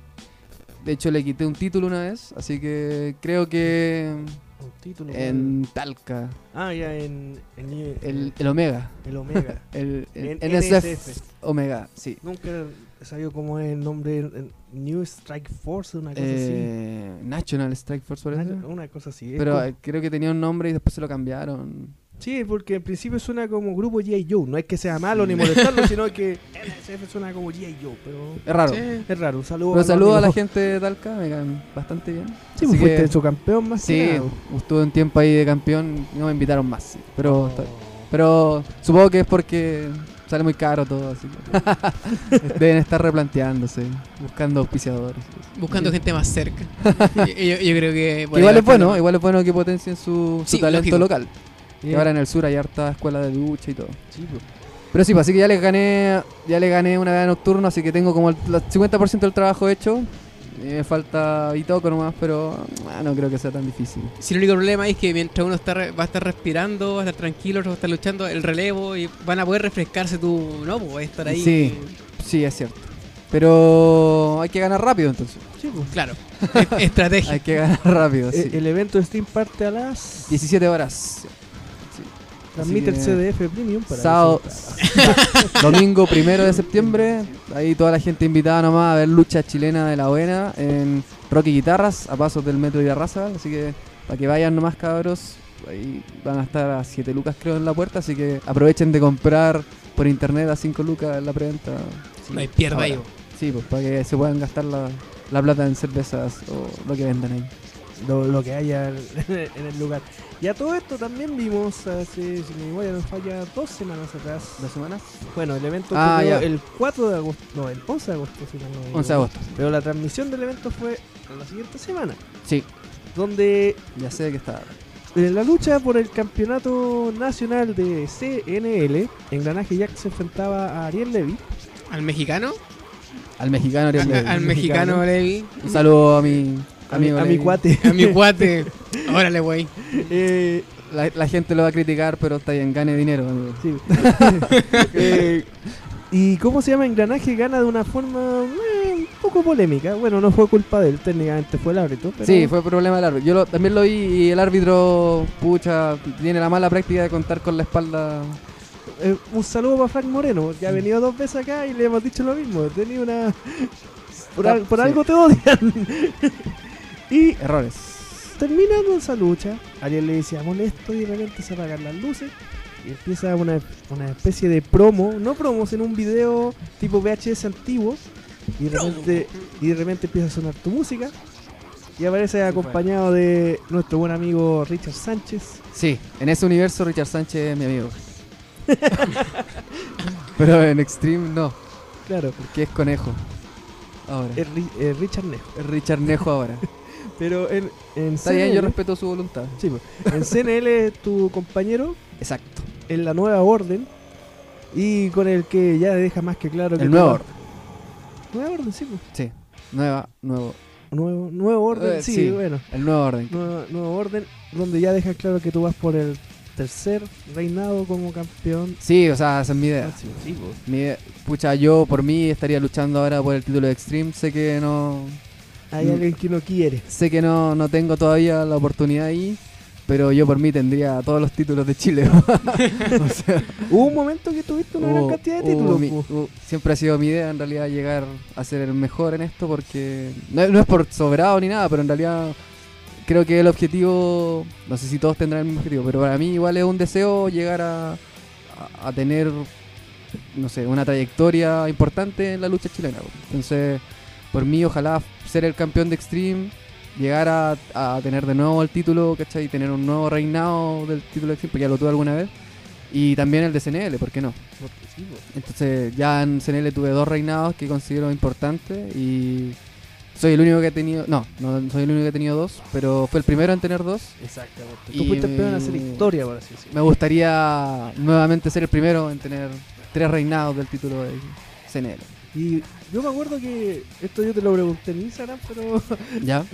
De hecho, le quité un título una vez, así que creo que un título en Talca, Ah, ya en, en el, el Omega, el Omega. el, el NSF. Omega, sí. Nunca salió como el nombre New Strike Force, una cosa Eh, National Strike Force, así. parece. Una cosa así. Pero como- eh, creo que tenía un nombre y después se lo cambiaron. Sí, porque en principio suena como grupo G.I. Joe. No es que sea malo ni molestarlo, sino que NSF suena como G.I. Joe. Pero Es raro. Sí. es raro. Un saludo Pero los saludo a la gente de Talca, me caen bastante bien. Sí, Así pues fuiste que- su campeón más Sí, que nada. estuve un tiempo ahí de campeón y no me invitaron más. sí. Pero, Oh. está- pero supongo que es porque sale muy caro todo, así que deben estar replanteándose, buscando auspiciadores. Buscando gente más cerca. yo, creo que. igual es bueno, el igual es bueno que potencien su, su Sí, talento lógico. local. Que ahora en el sur hay harta escuela de lucha y todo. Sí, pues. Pero sí, pues, así que ya le gané, ya le gané una vez nocturno, así que tengo como el la- 50% del trabajo hecho. Me falta Bitoco nomás, pero ah, no creo que sea tan difícil. Si el único problema es que mientras uno está re- va a estar respirando, va a estar tranquilo, otro va a estar luchando, el relevo y van a poder refrescarse tú. No, pues va a estar ahí. Sí. Sí, es cierto. Pero hay que ganar rápido entonces. Sí, pues. Claro. Es- estrategia. Hay que ganar rápido, Eh, sí. El evento de Steam parte a las. 17 horas. Transmite el CDF Premium para Sábado, domingo primero de septiembre. Ahí toda la gente invitada nomás a ver lucha chilena de la buena en Rocky Guitarras, a pasos del metro de Arrasa. Así que para que vayan nomás, cabros. Ahí van a estar a 7 lucas, creo, en la puerta. Así que aprovechen de comprar por internet a 5 lucas en la preventa. No hay pierda ahí. Sí, pues para que se puedan gastar la, la plata en cervezas o lo que vendan ahí. lo, lo que haya en el lugar. Y a todo esto también vimos hace, si mi memoria no falla, dos semanas atrás. ¿Dos semanas? Bueno, el evento Ah, ocurrió el 4 de agosto, no, el 11 de agosto, si no me equivoco. 11 de agosto. Pero la transmisión del evento fue la siguiente semana, Sí, donde ya sé de qué está. en la lucha por el campeonato nacional de CNL, Engranaje Jack se enfrentaba a Ariel Levy. Al mexicano. Al mexicano Ariel Levy. al mexicano Levi. Un saludo A mi, amigo. a mi Levi. cuate. A mi cuate. Órale, güey. Eh, La, la gente lo va a criticar, pero está bien, gane dinero. amigo. Sí. Eh, y cómo se llama engranaje gana de una forma eh, un poco polémica. Bueno, no fue culpa de él, técnicamente fue el árbitro. Pero Sí, fue problema del árbitro. Yo lo- también lo vi y el árbitro, pucha, tiene la mala práctica de contar con la espalda. Eh, un saludo para Frank Moreno, que ha venido dos veces acá y le hemos dicho lo mismo. Tenía una. Por, al- por Sí. algo te odian. y Errores. terminando esa lucha, Ariel le decía molesto y de repente se apagan las luces. Y empieza una, una especie de promo, no promo, sino un video tipo VHS antiguo. Y de repente, y de repente empieza a sonar tu música. Y aparece acompañado de nuestro buen amigo Richard Sánchez. Sí, en ese universo Richard Sánchez es mi amigo. pero en Extreme no, Claro, porque es conejo. Ahora. es Ri- eh, Richard Nejo. Es Richard Nejo ahora. Pero en, en Está bien, yo respeto su voluntad. sí, pues, en CNL es tu compañero Exacto. en la nueva orden. Y con el que ya deja más que claro que El nuevo orden. Nueva orden, sí, pues. Sí. Nueva, nuevo. Nuevo, nuevo orden, Eh, sí, sí. bueno. El nuevo orden. Nuevo, nuevo orden, donde ya deja claro que tú vas por el tercer reinado como campeón. Sí, o sea, esa es mi idea. máximo. Sí, pues. Mi idea- pucha, yo por mí estaría luchando ahora por el título de Extreme. Sé que no. Hay alguien que no quiere. Sé que no, no tengo todavía la oportunidad ahí. Pero yo por mí tendría todos los títulos de Chile. o sea, Hubo un momento que tuviste una gran cantidad de títulos. mi- hubo- siempre ha sido mi idea en realidad llegar a ser el mejor en esto porque no, no es por sobrado ni nada, pero en realidad creo que el objetivo, no sé si todos tendrán el mismo objetivo, pero para mí igual es un deseo llegar a, a, a tener, no sé, una trayectoria importante en la lucha chilena. Entonces, por mí ojalá ser el campeón de Extreme, llegar a, a tener de nuevo el título, ¿cachai? Y tener un nuevo reinado del título de Extreme, porque ya lo tuve alguna vez. Y también el de CNL, ¿por qué no? Entonces ya en CNL tuve dos reinados que considero importantes y soy el único que he tenido, no, no soy el único que he tenido dos, pero fue el primero en tener dos. Exactamente. Tú fuiste el primero en hacer historia, por así decirlo. Me gustaría nuevamente ser el primero en tener tres reinados del título de CNL. Y yo me acuerdo que esto yo te lo pregunté en Instagram, pero ¿Ya?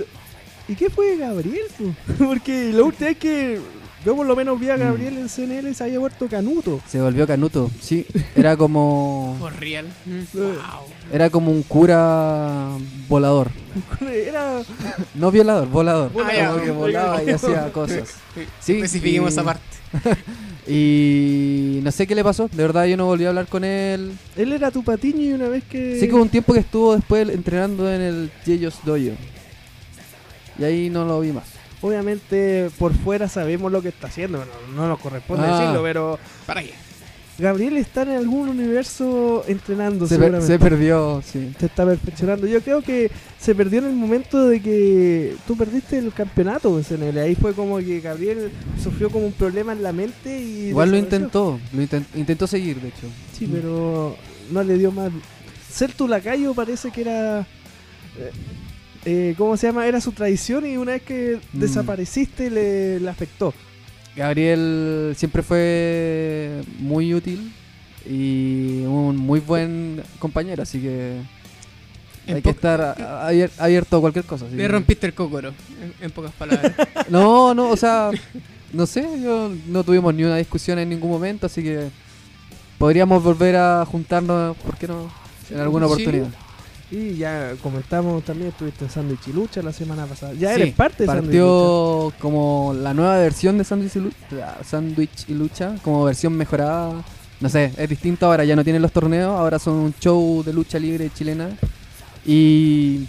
¿y qué fue Gabriel? po? Porque la última vez que yo por lo menos vi a Mm. Gabriel en CNL se había vuelto Canuto. Se volvió Canuto, sí. Era como For real. Mm. Eh. Wow. era como un cura volador. Era No violador, volador. Ah, ya. Como que volaba y hacía cosas. Sí, Especifiquemos y- esa parte. Y no sé qué le pasó, de verdad yo no volví a hablar con él. él era tu patiño y una vez que Sí que hubo un tiempo que estuvo después entrenando en el Yeyos Dojo. Y ahí no lo vi más. obviamente por fuera sabemos lo que está haciendo, pero no nos corresponde Ah. decirlo, pero ¿Para qué? Gabriel está en algún universo entrenando Se, per- seguramente. se perdió, sí. se está perfeccionando. Yo creo que se perdió en el momento de que tú perdiste el campeonato en CNL. Ahí fue como que Gabriel sufrió como un problema en la mente y... Igual lo intentó, lo inten- intentó seguir, de hecho. Sí, pero no le dio más. Ser tu lacayo parece que era. eh, eh, ¿Cómo se llama? Era su tradición y una vez que Mm. desapareciste le, le afectó. Gabriel siempre fue muy útil y un muy buen compañero, así que En hay que estar abier- abierto a cualquier cosa. Le rompiste el cocoro, en, en pocas palabras. No, no, o sea, no sé, yo no tuvimos ni una discusión en ningún momento, así que podríamos volver a juntarnos, ¿por qué no? En alguna Sí. oportunidad. Y ya comentamos también, estuviste en Sándwich y Lucha la semana pasada. Ya Sí, eres parte de Sándwich Lucha. Partió como la nueva versión de Sándwich y, Lucha, Sándwich y Lucha, como versión mejorada. No sé, es distinto ahora, ya no tienen los torneos, ahora son un show de lucha libre chilena. Y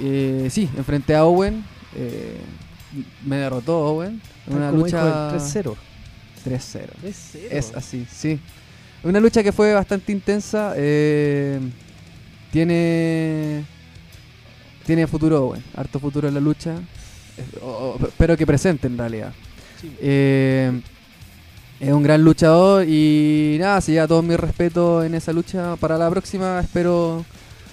eh, sí, enfrenté a Owen, eh, me derrotó Owen. en Una Como lucha dijo el 3-0. 3-0. 3-0. Es así, sí. Una lucha que fue bastante intensa. eh, tiene. Tiene futuro, bueno, harto futuro en la lucha. O- o- espero que presente en realidad. Sí. Eh, es un gran luchador y nada, si ya todo mi respeto en esa lucha. Para la próxima espero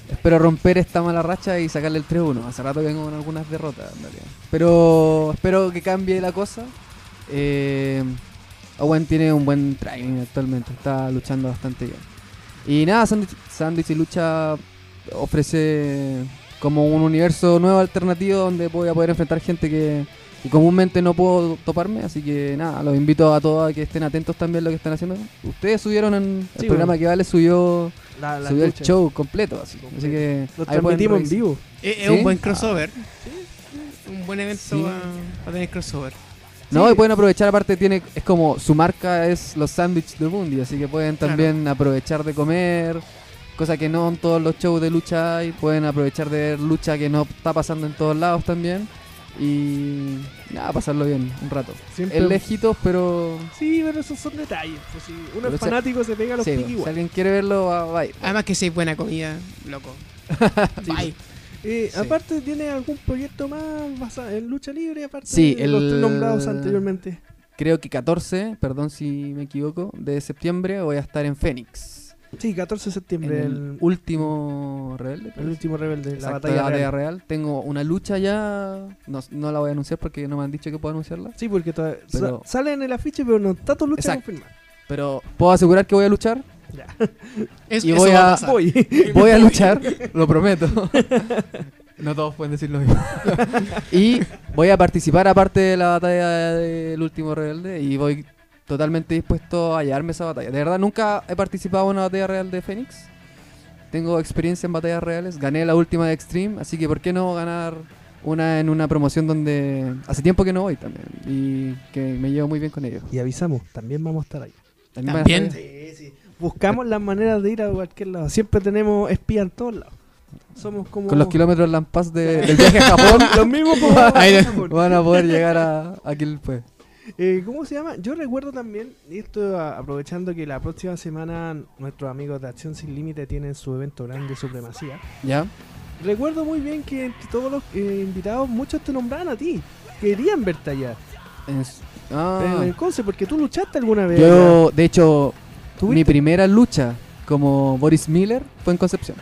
espero romper esta mala racha y sacarle el 3-1. Hace rato que vengo con algunas derrotas en realidad. Pero espero que cambie la cosa. Eh, Owen tiene un buen training actualmente, está luchando bastante bien. Y nada, Sandwich y Lucha ofrece como un universo nuevo alternativo donde voy a poder enfrentar gente que, que comúnmente no puedo toparme, así que nada, los invito a todos a que estén atentos también a lo que están haciendo. Ustedes subieron en el Sí, programa bueno. que vale subió, La, la subió el show completo, así, Completo. así que Lo transmitimos en vivo. es es ¿Sí? un buen crossover. Un buen evento Sí. para tener crossover. No, Sí. y pueden aprovechar, aparte tiene, es como su marca es los sándwiches de Bundy, así que pueden también aprovechar de comer, cosa que no en todos los shows de lucha hay, pueden aprovechar de ver lucha que no está pasando en todos lados también y nada, pasarlo bien un rato. Siempre- Es lejitos, pero Sí, pero esos son detalles. Pues, si uno Pero es se- fanático, se pega a los sí, piques si alguien quiere verlo, va, va a ir. Además que si hay buena comida, loco. Bye. Eh, Sí. Aparte, ¿tiene algún proyecto más basado en lucha libre? Aparte Sí, de los el- tres nombrados anteriormente. Creo que 14, perdón si me equivoco, de septiembre voy a estar en Phoenix. Sí, 14 de En septiembre, el el, último rebelde. el último rebelde, la batalla la real. real. Tengo una lucha ya. No, no la voy a anunciar porque no me han dicho que puedo anunciarla. Sí, porque todavía- Pero- sale en el afiche, pero no está tu lucha Exacto. confirmada. Pero puedo asegurar que voy a luchar. Ya. Eso, Y eso voy va a-. Voy. Voy a luchar, lo prometo. No todos pueden decir lo mismo. y voy a participar aparte de la batalla del último rebelde y voy totalmente dispuesto a llevarme esa batalla. De verdad, nunca he participado en una batalla real de Fénix. Tengo experiencia en batallas reales. Gané la última de Extreme, así que ¿por qué no ganar una en una promoción donde hace tiempo que no voy también? Y que me llevo muy bien con ellos. Y avisamos, también vamos a estar ahí. ¿También También. Sí, sí. Buscamos las maneras de ir a cualquier lado. Siempre tenemos espía en todos lados. Somos como... Con los kilómetros Lampas de, del viaje a Japón. los mismos. Van a poder llegar a, a Quilpue. Eh, ¿Cómo se llama? Yo recuerdo también, esto a- aprovechando que la próxima semana nuestros amigos de Acción Sin Límite tienen su evento grande Supremacía. ¿Ya? Recuerdo muy bien que entre todos los eh, invitados, muchos te nombraban a ti. Querían verte allá. En s- ah, En el Conce, porque tú luchaste alguna vez. allá. yo, de hecho, ¿Tuviste? mi primera lucha como Boris Miller fue en Concepción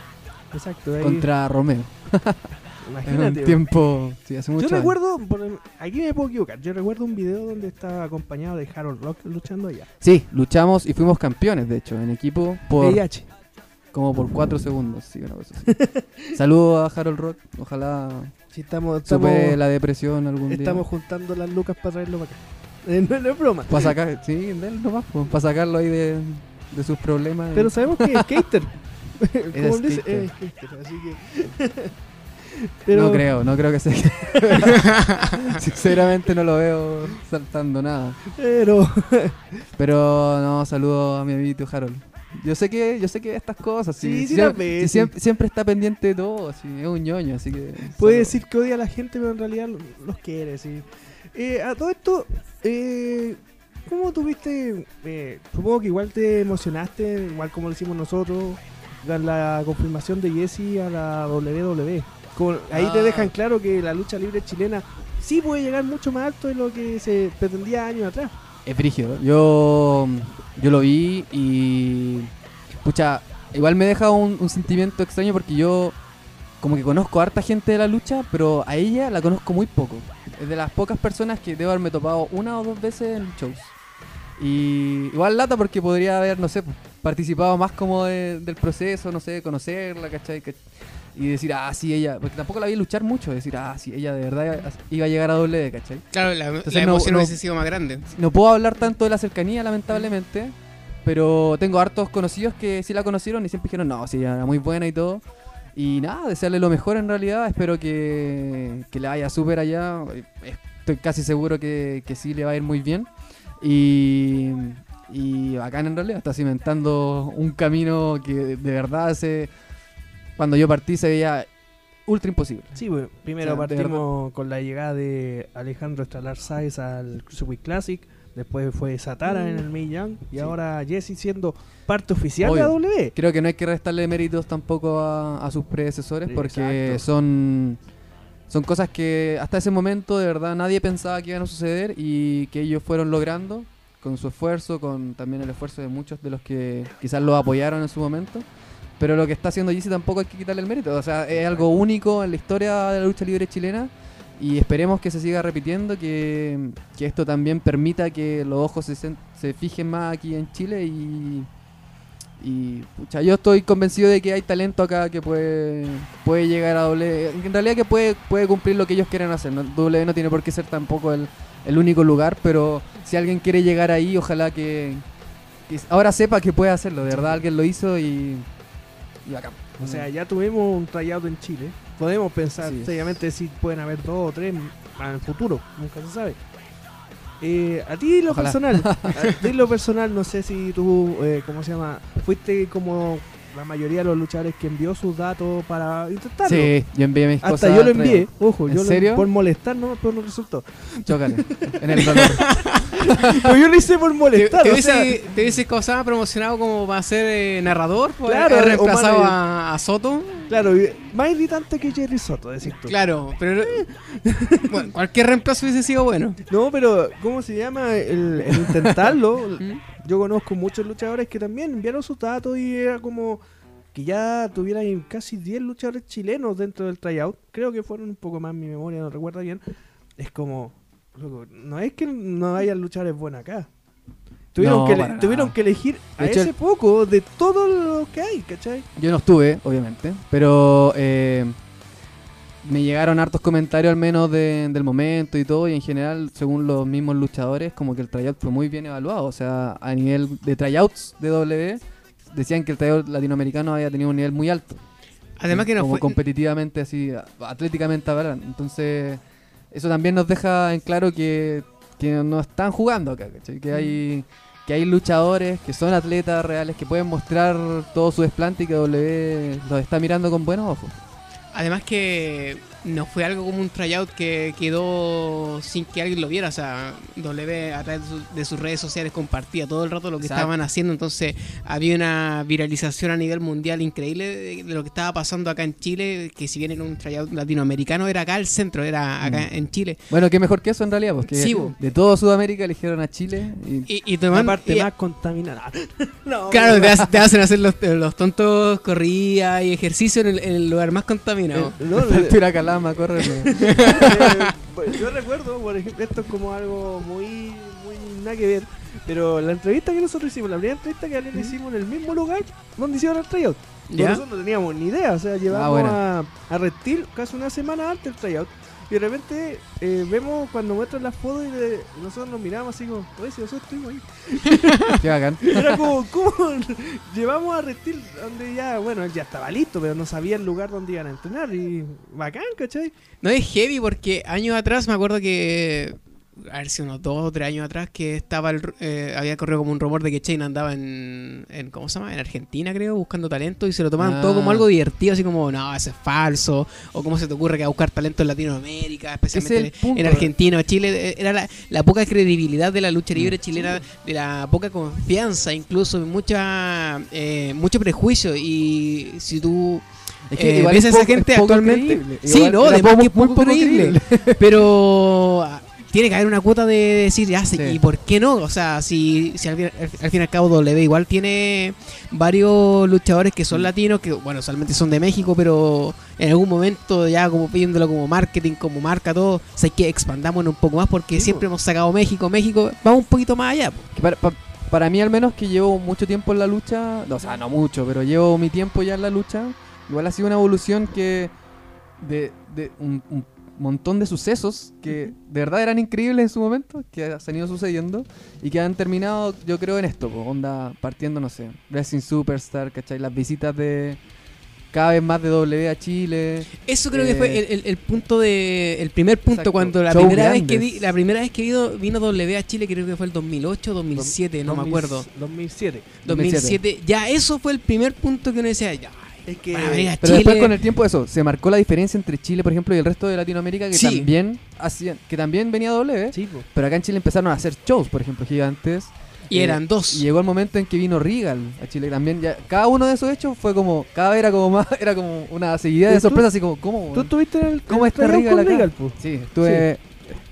Exacto, ahí. contra Romeo. En Imagínate. un tiempo, sí, hace mucho. Yo recuerdo, por- aquí me puedo equivocar, yo recuerdo un video donde estaba acompañado de Harold Rock luchando allá. Sí, luchamos y fuimos campeones, de hecho, en equipo por VIH. como por 4 segundos, sí, una cosa así. Saludos a Harold Rock, ojalá Sí, estamos, estamos, supere la depresión algún estamos juntando las lucas para traerlo para acá. Eh, no, no es broma. día. Para sacar, sí, de él nomás, para sacarlo ahí de, de sus problemas. Pero sabemos que es skater. Como él dice, skater. es skater, así que. Pero, No creo, no creo que sea. Sinceramente no lo veo saltando nada. Pero, Pero no, saludo a mi amiguito Harold. Yo sé que, yo sé que estas cosas, Sí, sí siempre, siempre está pendiente de todo, sí, es un ñoño, así que. puede decir que odia a la gente, pero en realidad lo- los quiere, sí. Eh, a todo esto, eh, ¿cómo tuviste? eh, supongo que igual te emocionaste, igual como lo hicimos nosotros, la confirmación de Jesse a la WWE. Como- ahí te Ah. dejan claro que la lucha libre chilena sí puede llegar mucho más alto de lo que se pretendía años atrás. Es brígido. Yo, yo lo vi y. Pucha, igual me deja un, un sentimiento extraño porque yo, como que conozco a harta gente de la lucha, pero a ella la conozco muy poco. Es de las pocas personas que debo haberme topado una o dos veces en shows. Y igual lata porque podría haber, no sé, participado más como de- del proceso, no sé, conocerla, ¿cachai? Que- Y decir, ah, sí, ella. Porque tampoco la vi luchar mucho. Decir, ah, sí, ella de verdad iba a llegar a doble, ¿cachai? Claro, la, Entonces la emoción no- hubiese sido más grande. No puedo hablar tanto de la cercanía, lamentablemente. Pero tengo hartos conocidos que sí la conocieron y siempre dijeron, no, sí, era muy buena y todo. Y nada, desearle lo mejor en realidad. Espero que, que le vaya súper allá. Estoy casi seguro que, que sí le va a ir muy bien. Y, y bacán en realidad. Está cimentando un camino que de verdad se, cuando yo partí se veía ultra imposible. Sí, bueno, primero O sea, de partimos con la llegada de Alejandro Estalar Sáez al Cruiserweight Classic, después fue Satara en el Mae Young y Sí. ahora Jesse siendo parte oficial Obvio. de la W. Creo que no hay que restarle méritos tampoco a, a sus predecesores porque Exacto. son, son cosas que hasta ese momento de verdad nadie pensaba que iban a suceder y que ellos fueron logrando con su esfuerzo, con también el esfuerzo de muchos de los que quizás los apoyaron en su momento. Pero lo que está haciendo Jesse tampoco hay que quitarle el mérito. O sea, es algo único en la historia de la lucha libre chilena y esperemos que se siga repitiendo, que, que esto también permita que los ojos se, se fijen más aquí en Chile y, y pucha, yo estoy convencido de que hay talento acá que puede, puede llegar a doble. En realidad que puede, puede cumplir lo que ellos quieren hacer. ¿no? W no tiene por qué ser tampoco el, el único lugar, pero si alguien quiere llegar ahí, ojalá que, que ahora sepa que puede hacerlo. De verdad alguien lo hizo y, y bacán. O sea, ya tuvimos un tryout en Chile. Podemos pensar Sí. seriamente si pueden haber dos o tres en el futuro, nunca se sabe. Eh, a ti lo Ojalá. personal, a ti lo personal, no sé si tú, eh, ¿cómo se llama? Fuiste como la mayoría de los luchadores que envió sus datos para intentarlo. Sí, yo envié mis Hasta cosas. yo lo envié, ojo, ¿En yo lo- serio? por molestar, no, pero no resultó. Chócale. en el dolor. Pero yo lo hice por molestar, te sea, te promocionado como para ser eh, narrador, pues, Claro, o reemplazado a, a Soto. claro, más irritante que Jerry Soto, decís tú. Claro, pero bueno, cualquier reemplazo hubiese sido bueno. No, pero ¿cómo se llama? El, el intentarlo. Yo conozco muchos luchadores que también enviaron sus datos y era como que ya tuvieran casi 10 luchadores chilenos dentro del tryout. Creo que fueron un poco más, mi memoria no recuerda bien. Es como, loco, no es que no haya luchadores buenos acá. Tuvieron, No, que, tuvieron que elegir a De hecho, ese poco de todo lo que hay, ¿cachai? Yo no estuve, obviamente, pero eh, me llegaron hartos comentarios al menos de- del momento y todo, y en general, según los mismos luchadores, como que el tryout fue muy bien evaluado. O sea, a nivel de tryouts de W, decían que el tryout latinoamericano había tenido un nivel muy alto. Además que no como fue, competitivamente, así, atléticamente hablando. Entonces, eso también nos deja en claro que, que no están jugando acá, ¿cachai? Que hay, que hay luchadores que son atletas reales, que pueden mostrar todo su desplante y que W los está mirando con buenos ojos. Además que no fue algo como un tryout que quedó sin que alguien lo viera. O sea, W a través de, su- de sus redes sociales compartía todo el rato lo que Exacto. estaban haciendo. Entonces había una viralización a nivel mundial increíble de, de lo que estaba pasando acá en Chile. Que si bien era un tryout latinoamericano, era acá el centro, era acá Mm. en Chile. Bueno, qué mejor que eso en realidad, porque Sí, bo. de todo Sudamérica eligieron a Chile. Y, Y, La parte y- más contaminada. no, Claro, te, hace- te hacen hacer los, los tontos corridas y ejercicio en el, en el lugar más contaminado. Eh, no, Eh, yo recuerdo, por ejemplo, esto es como algo muy, muy nada que ver, pero la entrevista que nosotros hicimos, la primera entrevista que le hicimos en el mismo lugar donde hicieron el tryout. Nosotros no teníamos ni idea, o sea, llevamos Ah, bueno. a, a Reptil casi una semana antes del tryout. Y de repente eh, vemos cuando muestran las fotos y de- nosotros nos miramos así como, oye, si nosotros estuvimos ahí. Qué bacán. Era como, ¿cómo? Llevamos a Reptil donde ya, bueno, él ya estaba listo, pero no sabía el lugar donde iban a entrenar. Y bacán, ¿cachai? No es heavy porque años atrás me acuerdo que. A ver si unos dos o tres años atrás que estaba el, eh, había corrido como un rumor de que Chain andaba en, en ¿cómo se llama? En Argentina creo, buscando talento y se lo tomaban Ah. todo como algo divertido, así como, no, eso es falso, o cómo se te ocurre que va a buscar talento en Latinoamérica, especialmente Ese es el punto. en Argentina o Chile, eh, era la, la poca credibilidad de la lucha libre chilena, de la poca confianza, incluso mucha eh, mucho prejuicio y si tú Es eh, igual ves a es esa gente actualmente. creíble. Sí, Igual no, de poco- que muy poco creíble. Pero ah, tiene que haber una cuota de decir, ya Sí. ¿y por qué no? O sea, si, si al, fin, al- al fin y al cabo W igual tiene varios luchadores que Mm. son latinos, que bueno, solamente son de México, pero en algún momento ya como pidiéndolo como marketing, como marca, todo, o sea, hay que expandámonos un poco más porque Sí, siempre po. hemos sacado México, México, vamos un poquito más allá. po. Para, pa- para mí al menos que llevo mucho tiempo en la lucha, no, o sea, no mucho, pero llevo mi tiempo ya en la lucha, igual ha sido una evolución que de, de un, un montón de sucesos que de verdad eran increíbles en su momento, que se han ido sucediendo y que han terminado yo creo en esto, po, onda partiendo, no sé, Wrestling Superstar, ¿cachai? Las visitas de cada vez más de W a Chile. Eso creo que Eh, fue el, el- el punto de el primer punto Exacto. cuando la primera vez que vi, la primera vez que vino, vino W a Chile creo que fue el 2008 2007 no me 2000 acuerdo 2007. 2007 ya eso fue el primer punto que uno decía ya Es que Pero Chile después con el tiempo eso, se marcó la diferencia entre Chile, por ejemplo, y el resto de Latinoamérica que Sí. también hacían, que también venía W, Sí, po. pero acá en Chile empezaron a hacer shows, por ejemplo, gigantes. y Eh, eran dos Y llegó el momento en que vino Regal a Chile también. Ya, cada uno de esos hechos fue como, cada vez era como más, era como una seguidilla de ¿Tú- sorpresas, así como, ¿cómo? ¿Tú estuviste en el ¿Cómo está Regal con acá? Regal, po? Sí, estuve,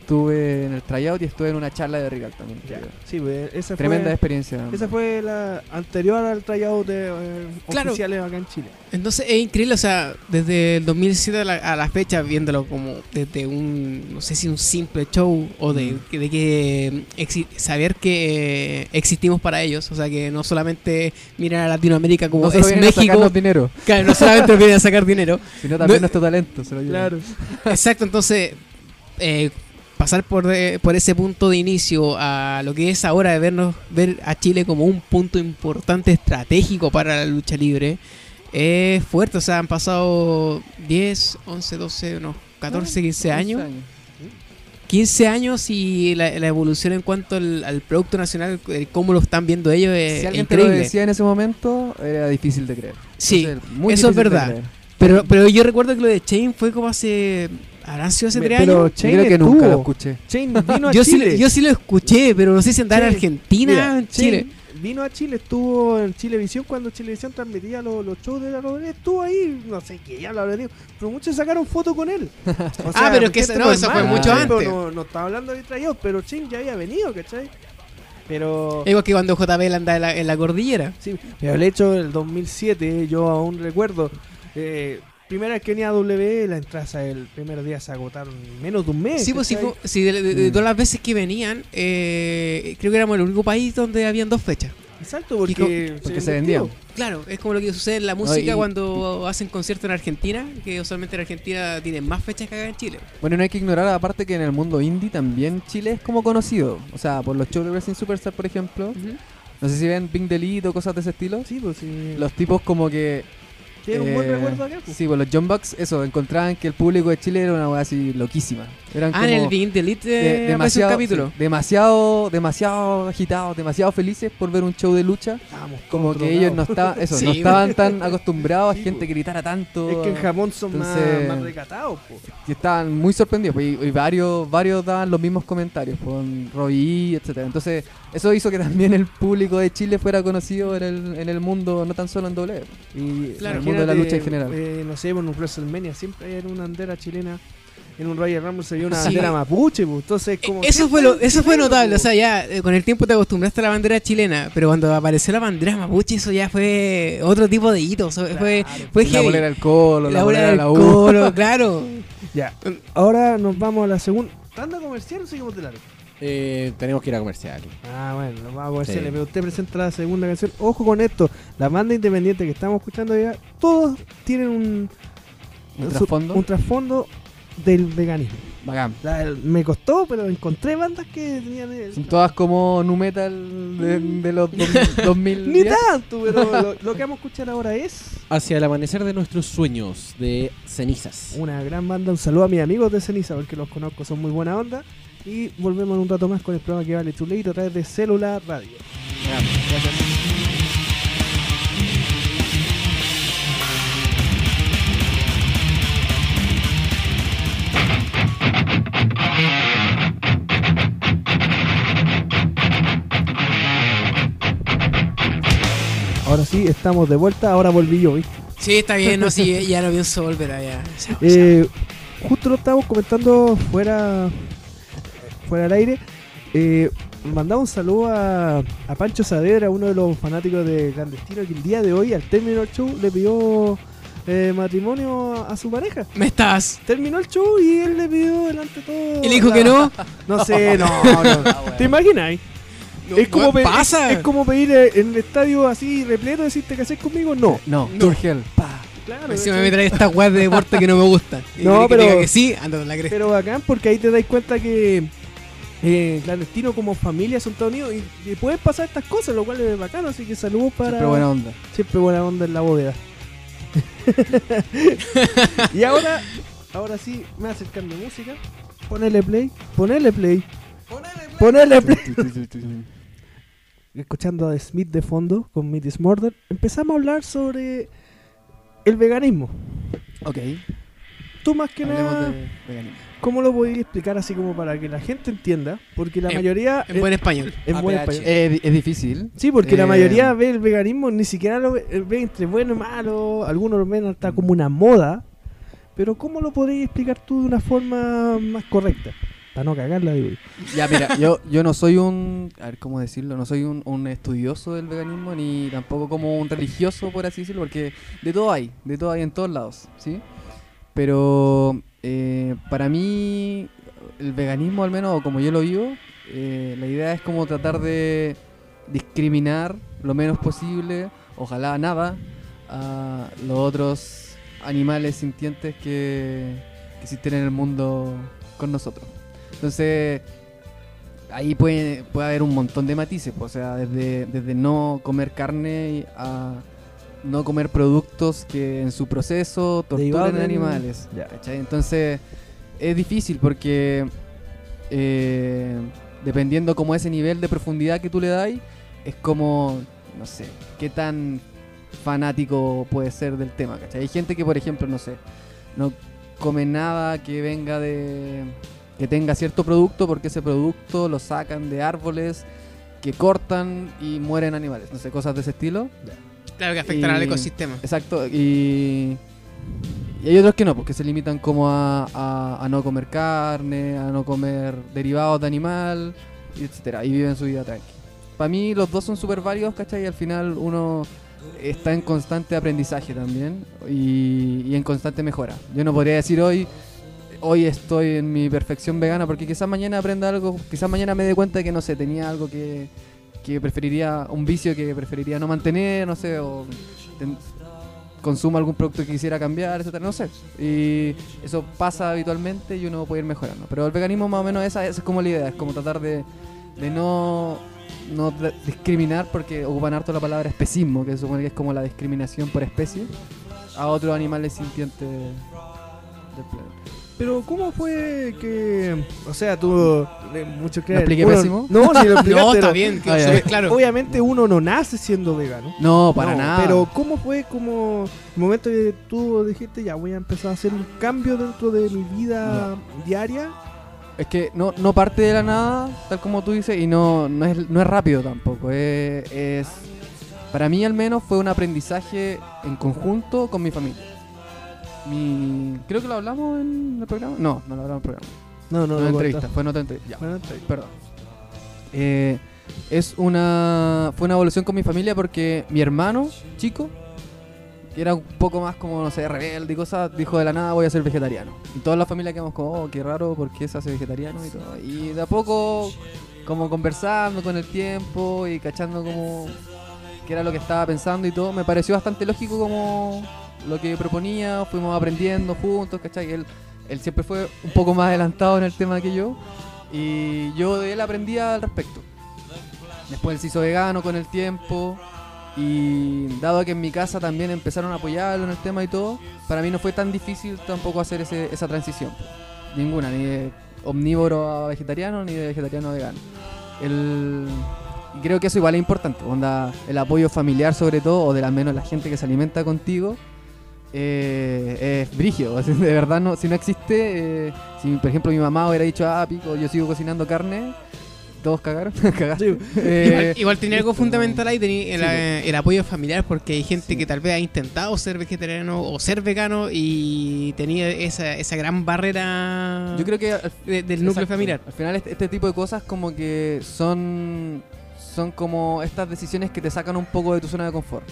estuve en el tryout y estuve en una charla de Regal también. Ya. Sí, pues, esa Tremenda fue, experiencia. esa fue la anterior al tryout de eh, Claro. oficiales acá en Chile. entonces es increíble o sea desde el 2007 a la, a la fecha viéndolo como desde un no sé si un simple show o de, Mm. que- de que exi- saber que eh, existimos para ellos o sea que no solamente miran a Latinoamérica como no es a México dinero, claro, no solamente vienen a sacar dinero sino también No- nuestro talento. se lo llevan. Exacto, entonces eh, pasar por, de- por ese punto de inicio a lo que es ahora de vernos ver a Chile como un punto importante estratégico para la lucha libre es fuerte, o sea, han pasado 10, 11, 12, no, 14, 15 años. 15 años y la, la evolución en cuanto al, al producto nacional, eh, cómo lo están viendo ellos es Si alguien te lo increíble. decía en ese momento, era difícil de creer. Sí, Entonces, muy eso es verdad. Pero, pero yo recuerdo que lo de Chain fue como hace... ¿Habrán sido hace Me- 3 pero años? Chain creo que nunca lo escuché. Chain vino a yo, sí, Chile. yo sí lo escuché, pero no sé si andaba en Argentina Mira, en Chile. Chain Vino a Chile, estuvo en Chilevisión cuando Chilevisión transmitía los, los shows de la Rodríguez. Estuvo ahí, no sé qué ya lo habrá dicho, pero muchos sacaron fotos con él. O Ah, pero es que no, eso fue mucho antes. No, no estaba hablando de traído, pero Chain ya había venido, ¿cachai? Pero. Igual que cuando JBL andaba en la, en la cordillera. Sí, pero el hecho del 2007, yo aún recuerdo. Eh, primera vez que venía a W, las entradas el primer día se agotaron en menos de un mes. Sí, pues fue- sí, de, de- de Mm. todas las veces que venían, eh, creo que éramos el único país donde habían dos fechas. Exacto, porque, porque se vendían. Claro, es como lo que sucede en la música y- cuando hacen conciertos en Argentina, que usualmente en Argentina tienen más fechas que acá en Chile. Bueno, no hay que ignorar aparte que en el mundo indie también Chile es como conocido. O sea, por los shows de Wrestling Superstar, por ejemplo. No sé si ven Pink Delete o cosas de ese estilo. Sí, pues sí. Los tipos como que Que es un buen Eh, recuerdo acá. pues. Sí, pues los John Bucks, eso, encontraban que el público de Chile era una weá así loquísima. Eran Ah, en el como Bean de Elite de- eh, aparece un demasiado, capítulo. sí, demasiado, demasiado agitados, demasiado felices por ver un show de lucha. Estábamos Como que ellos no estaban, eso, Sí, no güey. estaban tan acostumbrados Sí, a gente pues. que gritara tanto. Es que en Japón son Entonces- más, más recatados. pues. y estaban muy sorprendidos pues, y, y varios varios daban los mismos comentarios con Robbie etcétera entonces eso hizo que también el público de Chile fuera conocido en el, en el mundo no tan solo en doble Y Claro. en el mundo de la lucha en general eh, no sé, en un WrestleMania siempre hay una bandera chilena. En un Royal Rumble se vio una Sí. bandera mapuche, pues. Entonces, como. Eso fue lo, eso fue notable, o pues. sea, ya eh, con el tiempo te acostumbraste a la bandera chilena, pero cuando apareció la bandera mapuche eso ya fue otro tipo de hito, o sea, fue, fue la bolera del colo la, La bolera del la U colo, claro. Ya. Ahora nos vamos a la segunda. ¿Tanda comercial o seguimos de largo? Eh, tenemos que ir a comercial. Ah, bueno, nos vamos a comerciales. Sí. Pero usted presenta la segunda canción. Ojo con esto: la banda independiente que estamos escuchando ya, todos tienen un. trasfondo un trasfondo del veganismo. bacán La- me costó, pero encontré bandas que tenían. el- son todas como nu metal de, de los dos- 2000 Ni tanto, pero lo, lo que vamos a escuchar ahora es Hacia el amanecer de nuestros sueños de cenizas. una gran banda. Un saludo a mis amigos de Ceniza, porque los conozco, son muy buena onda. Y volvemos en un rato más con el programa que vale Chuleito a través de Célula Radio. Ahora sí, estamos de vuelta. Ahora volví yo, ¿viste? Sí, está bien, no, sí, ya no pienso volver allá. Eh, justo lo estábamos comentando fuera fuera del aire. Eh, mandaba un saludo a, a Pancho Saavedra, uno de los fanáticos de Clandestino, que el día de hoy, al término del show, le pidió eh, matrimonio a, su pareja. Me estás. Terminó el show y él le pidió delante de todo. Y le dijo la- que no. No sé, no, no. ¿Te imaginas? es, como pe- pasa. Es, es como pedir eh, en el estadio así repleto, decir, ¿te casás conmigo? No. no, No. Turgel Claro, Encima me trae estas weas de deporte que no me gustan. Y No, que pero- diga que sí, anda la cresta. Pero bacán porque ahí te das cuenta que eh, clandestino como familia son todos unidos y, y pueden pasar estas cosas, lo cual es bacano, así que saludos para siempre buena onda siempre buena onda en la bóveda. y ahora, ahora sí, me voy a acercar mi música. Ponele play, ponele play, ponele play. Escuchando a Smith de fondo con Meat is Murder, empezamos a hablar sobre el veganismo. ok Tú más que hablemos nada, de ¿cómo lo podrías explicar así como para que la gente entienda? Porque la En- mayoría En buen español. en buen español. es, di- es difícil Sí, porque la Eh, mayoría ve el veganismo, ni siquiera lo ve, eh, ve entre bueno y malo, algunos lo ven hasta como una moda, pero ¿cómo lo podrías explicar tú de una forma más correcta? Para no cagarla, digo. Ya, mira, yo, yo no soy un. A ver, ¿cómo decirlo? No soy un, un estudioso del veganismo ni tampoco como un religioso, por así decirlo, porque de todo hay, de todo hay en todos lados, ¿sí? Pero eh, para mí, el veganismo, al menos, como yo lo vivo, eh, la idea es como tratar de discriminar lo menos posible, ojalá nada, a los otros animales sintientes que, que existen en el mundo con nosotros. Entonces, ahí puede, puede haber un montón de matices, pues, o sea, desde, desde no comer carne a no comer productos que en su proceso del- animales. ¿cachai? Entonces, es difícil porque eh, dependiendo como ese nivel de profundidad que tú le das, es como, no sé, qué tan fanático puede ser del tema, ¿cachai? Hay gente que, por ejemplo, no sé, no come nada que venga de... que tenga cierto producto porque ese producto lo sacan de árboles que cortan y mueren animales, no sé, cosas de ese estilo. Claro que afectan al ecosistema. Exacto, y, y hay otros que no, porque se limitan como a, a- a no comer carne, a no comer derivados de animal, etcétera, y viven su vida tranqui. Para mí los dos son súper válidos, ¿cachai? Y al final uno está en constante aprendizaje también y, y en constante mejora. Yo no podría decir hoy, hoy estoy en mi perfección vegana, porque quizás mañana aprenda algo, quizás mañana me dé cuenta que no sé, tenía algo que, que preferiría, un vicio que preferiría no mantener, no sé, o ten- algún producto que quisiera cambiar, etcétera, no sé. Y eso pasa habitualmente y uno puede ir mejorando. Pero el veganismo más o menos esa, es como la idea, es como tratar de, no, no discriminar porque ocupan harto la palabra especismo, que se supone que es como la discriminación por especie. a otros animales sintientes del planeta. Pero ¿cómo fue que, o sea, tú eh, mucho que ¿Lo expliqué uno- pésimo? No, sí lo explicaste, No, está bien, súper claro. Obviamente uno no nace siendo vegano. No, para No, nada. Pero ¿cómo fue como el momento que tú dijiste ya voy a empezar a hacer un cambio dentro de mi vida diaria? Es que no, no parte de la nada, tal como tú dices, y no, no, es, no es rápido tampoco. Es, es- para mí al menos fue un aprendizaje en conjunto con mi familia. Mi, creo que lo hablamos en el programa. No, no lo hablamos en el programa. No, no, No, entrevista, fue en otra entrevista. Ya. Bueno, entrevista. Perdón. Eh, es una fue una evolución con mi familia porque mi hermano chico que era un poco más como no sé rebelde y cosas dijo de la nada voy a ser vegetariano y toda la familia quedamos como oh qué raro por qué se hace vegetariano y todo y de a poco como conversando con el tiempo y cachando como qué era lo que estaba pensando y todo me pareció bastante lógico como lo que proponía fuimos aprendiendo juntos ¿cachai? él él siempre fue un poco más adelantado en el tema que yo y yo de él aprendía al respecto. Después él se hizo vegano con el tiempo. Y dado que en mi casa también empezaron a apoyarlo en el tema y todo, para mí no fue tan difícil tampoco hacer ese- esa transición. Ninguna, ni de omnívoro a vegetariano, ni de vegetariano a vegano. El, creo que eso igual es importante, onda, el apoyo familiar sobre todo, o de al menos la gente que se alimenta contigo, eh, es brigio. así, De verdad, no, si no existe, eh, si por ejemplo mi mamá hubiera dicho, ah, pico, yo sigo cocinando carne, todos cagaron. cagaste. Eh, Igual, igual tenía algo fundamental ahí, tenía el, Sí, eh, el apoyo familiar, porque hay gente Sí. que tal vez ha intentado ser vegetariano o ser vegano y tenía esa, esa gran barrera Yo creo que al- de- del núcleo Exacto. familiar. Al final este, este tipo de cosas como que son son como estas decisiones que te sacan un poco de tu zona de confort.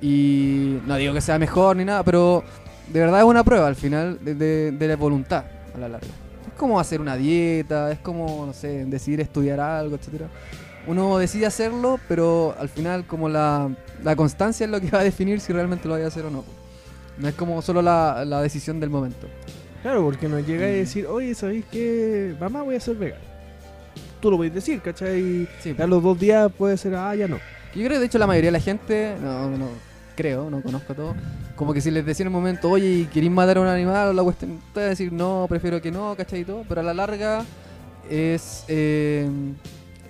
Y no digo que sea mejor ni nada, pero de verdad es una prueba al final de, de- de la voluntad a la larga. Es como hacer una dieta, es como, no sé, decidir estudiar algo, etcétera. Uno decide hacerlo, pero al final como la, la constancia es lo que va a definir si realmente lo vaya a hacer o no. No es como solo la, la decisión del momento. Claro, porque nos llega a decir, oye, ¿sabéis qué? Mamá, voy a ser vegano. Tú lo podés decir, ¿cachai? Sí, A los dos días puede ser, ah, ya no. Yo creo que de hecho la mayoría de la gente, no, no creo, no conozco a todos, como que si les decía en un momento, oye, ¿queréis matar a un animal o la cuestión? Te decir, no, prefiero que no, ¿cachai? Y todo, pero a la larga es eh,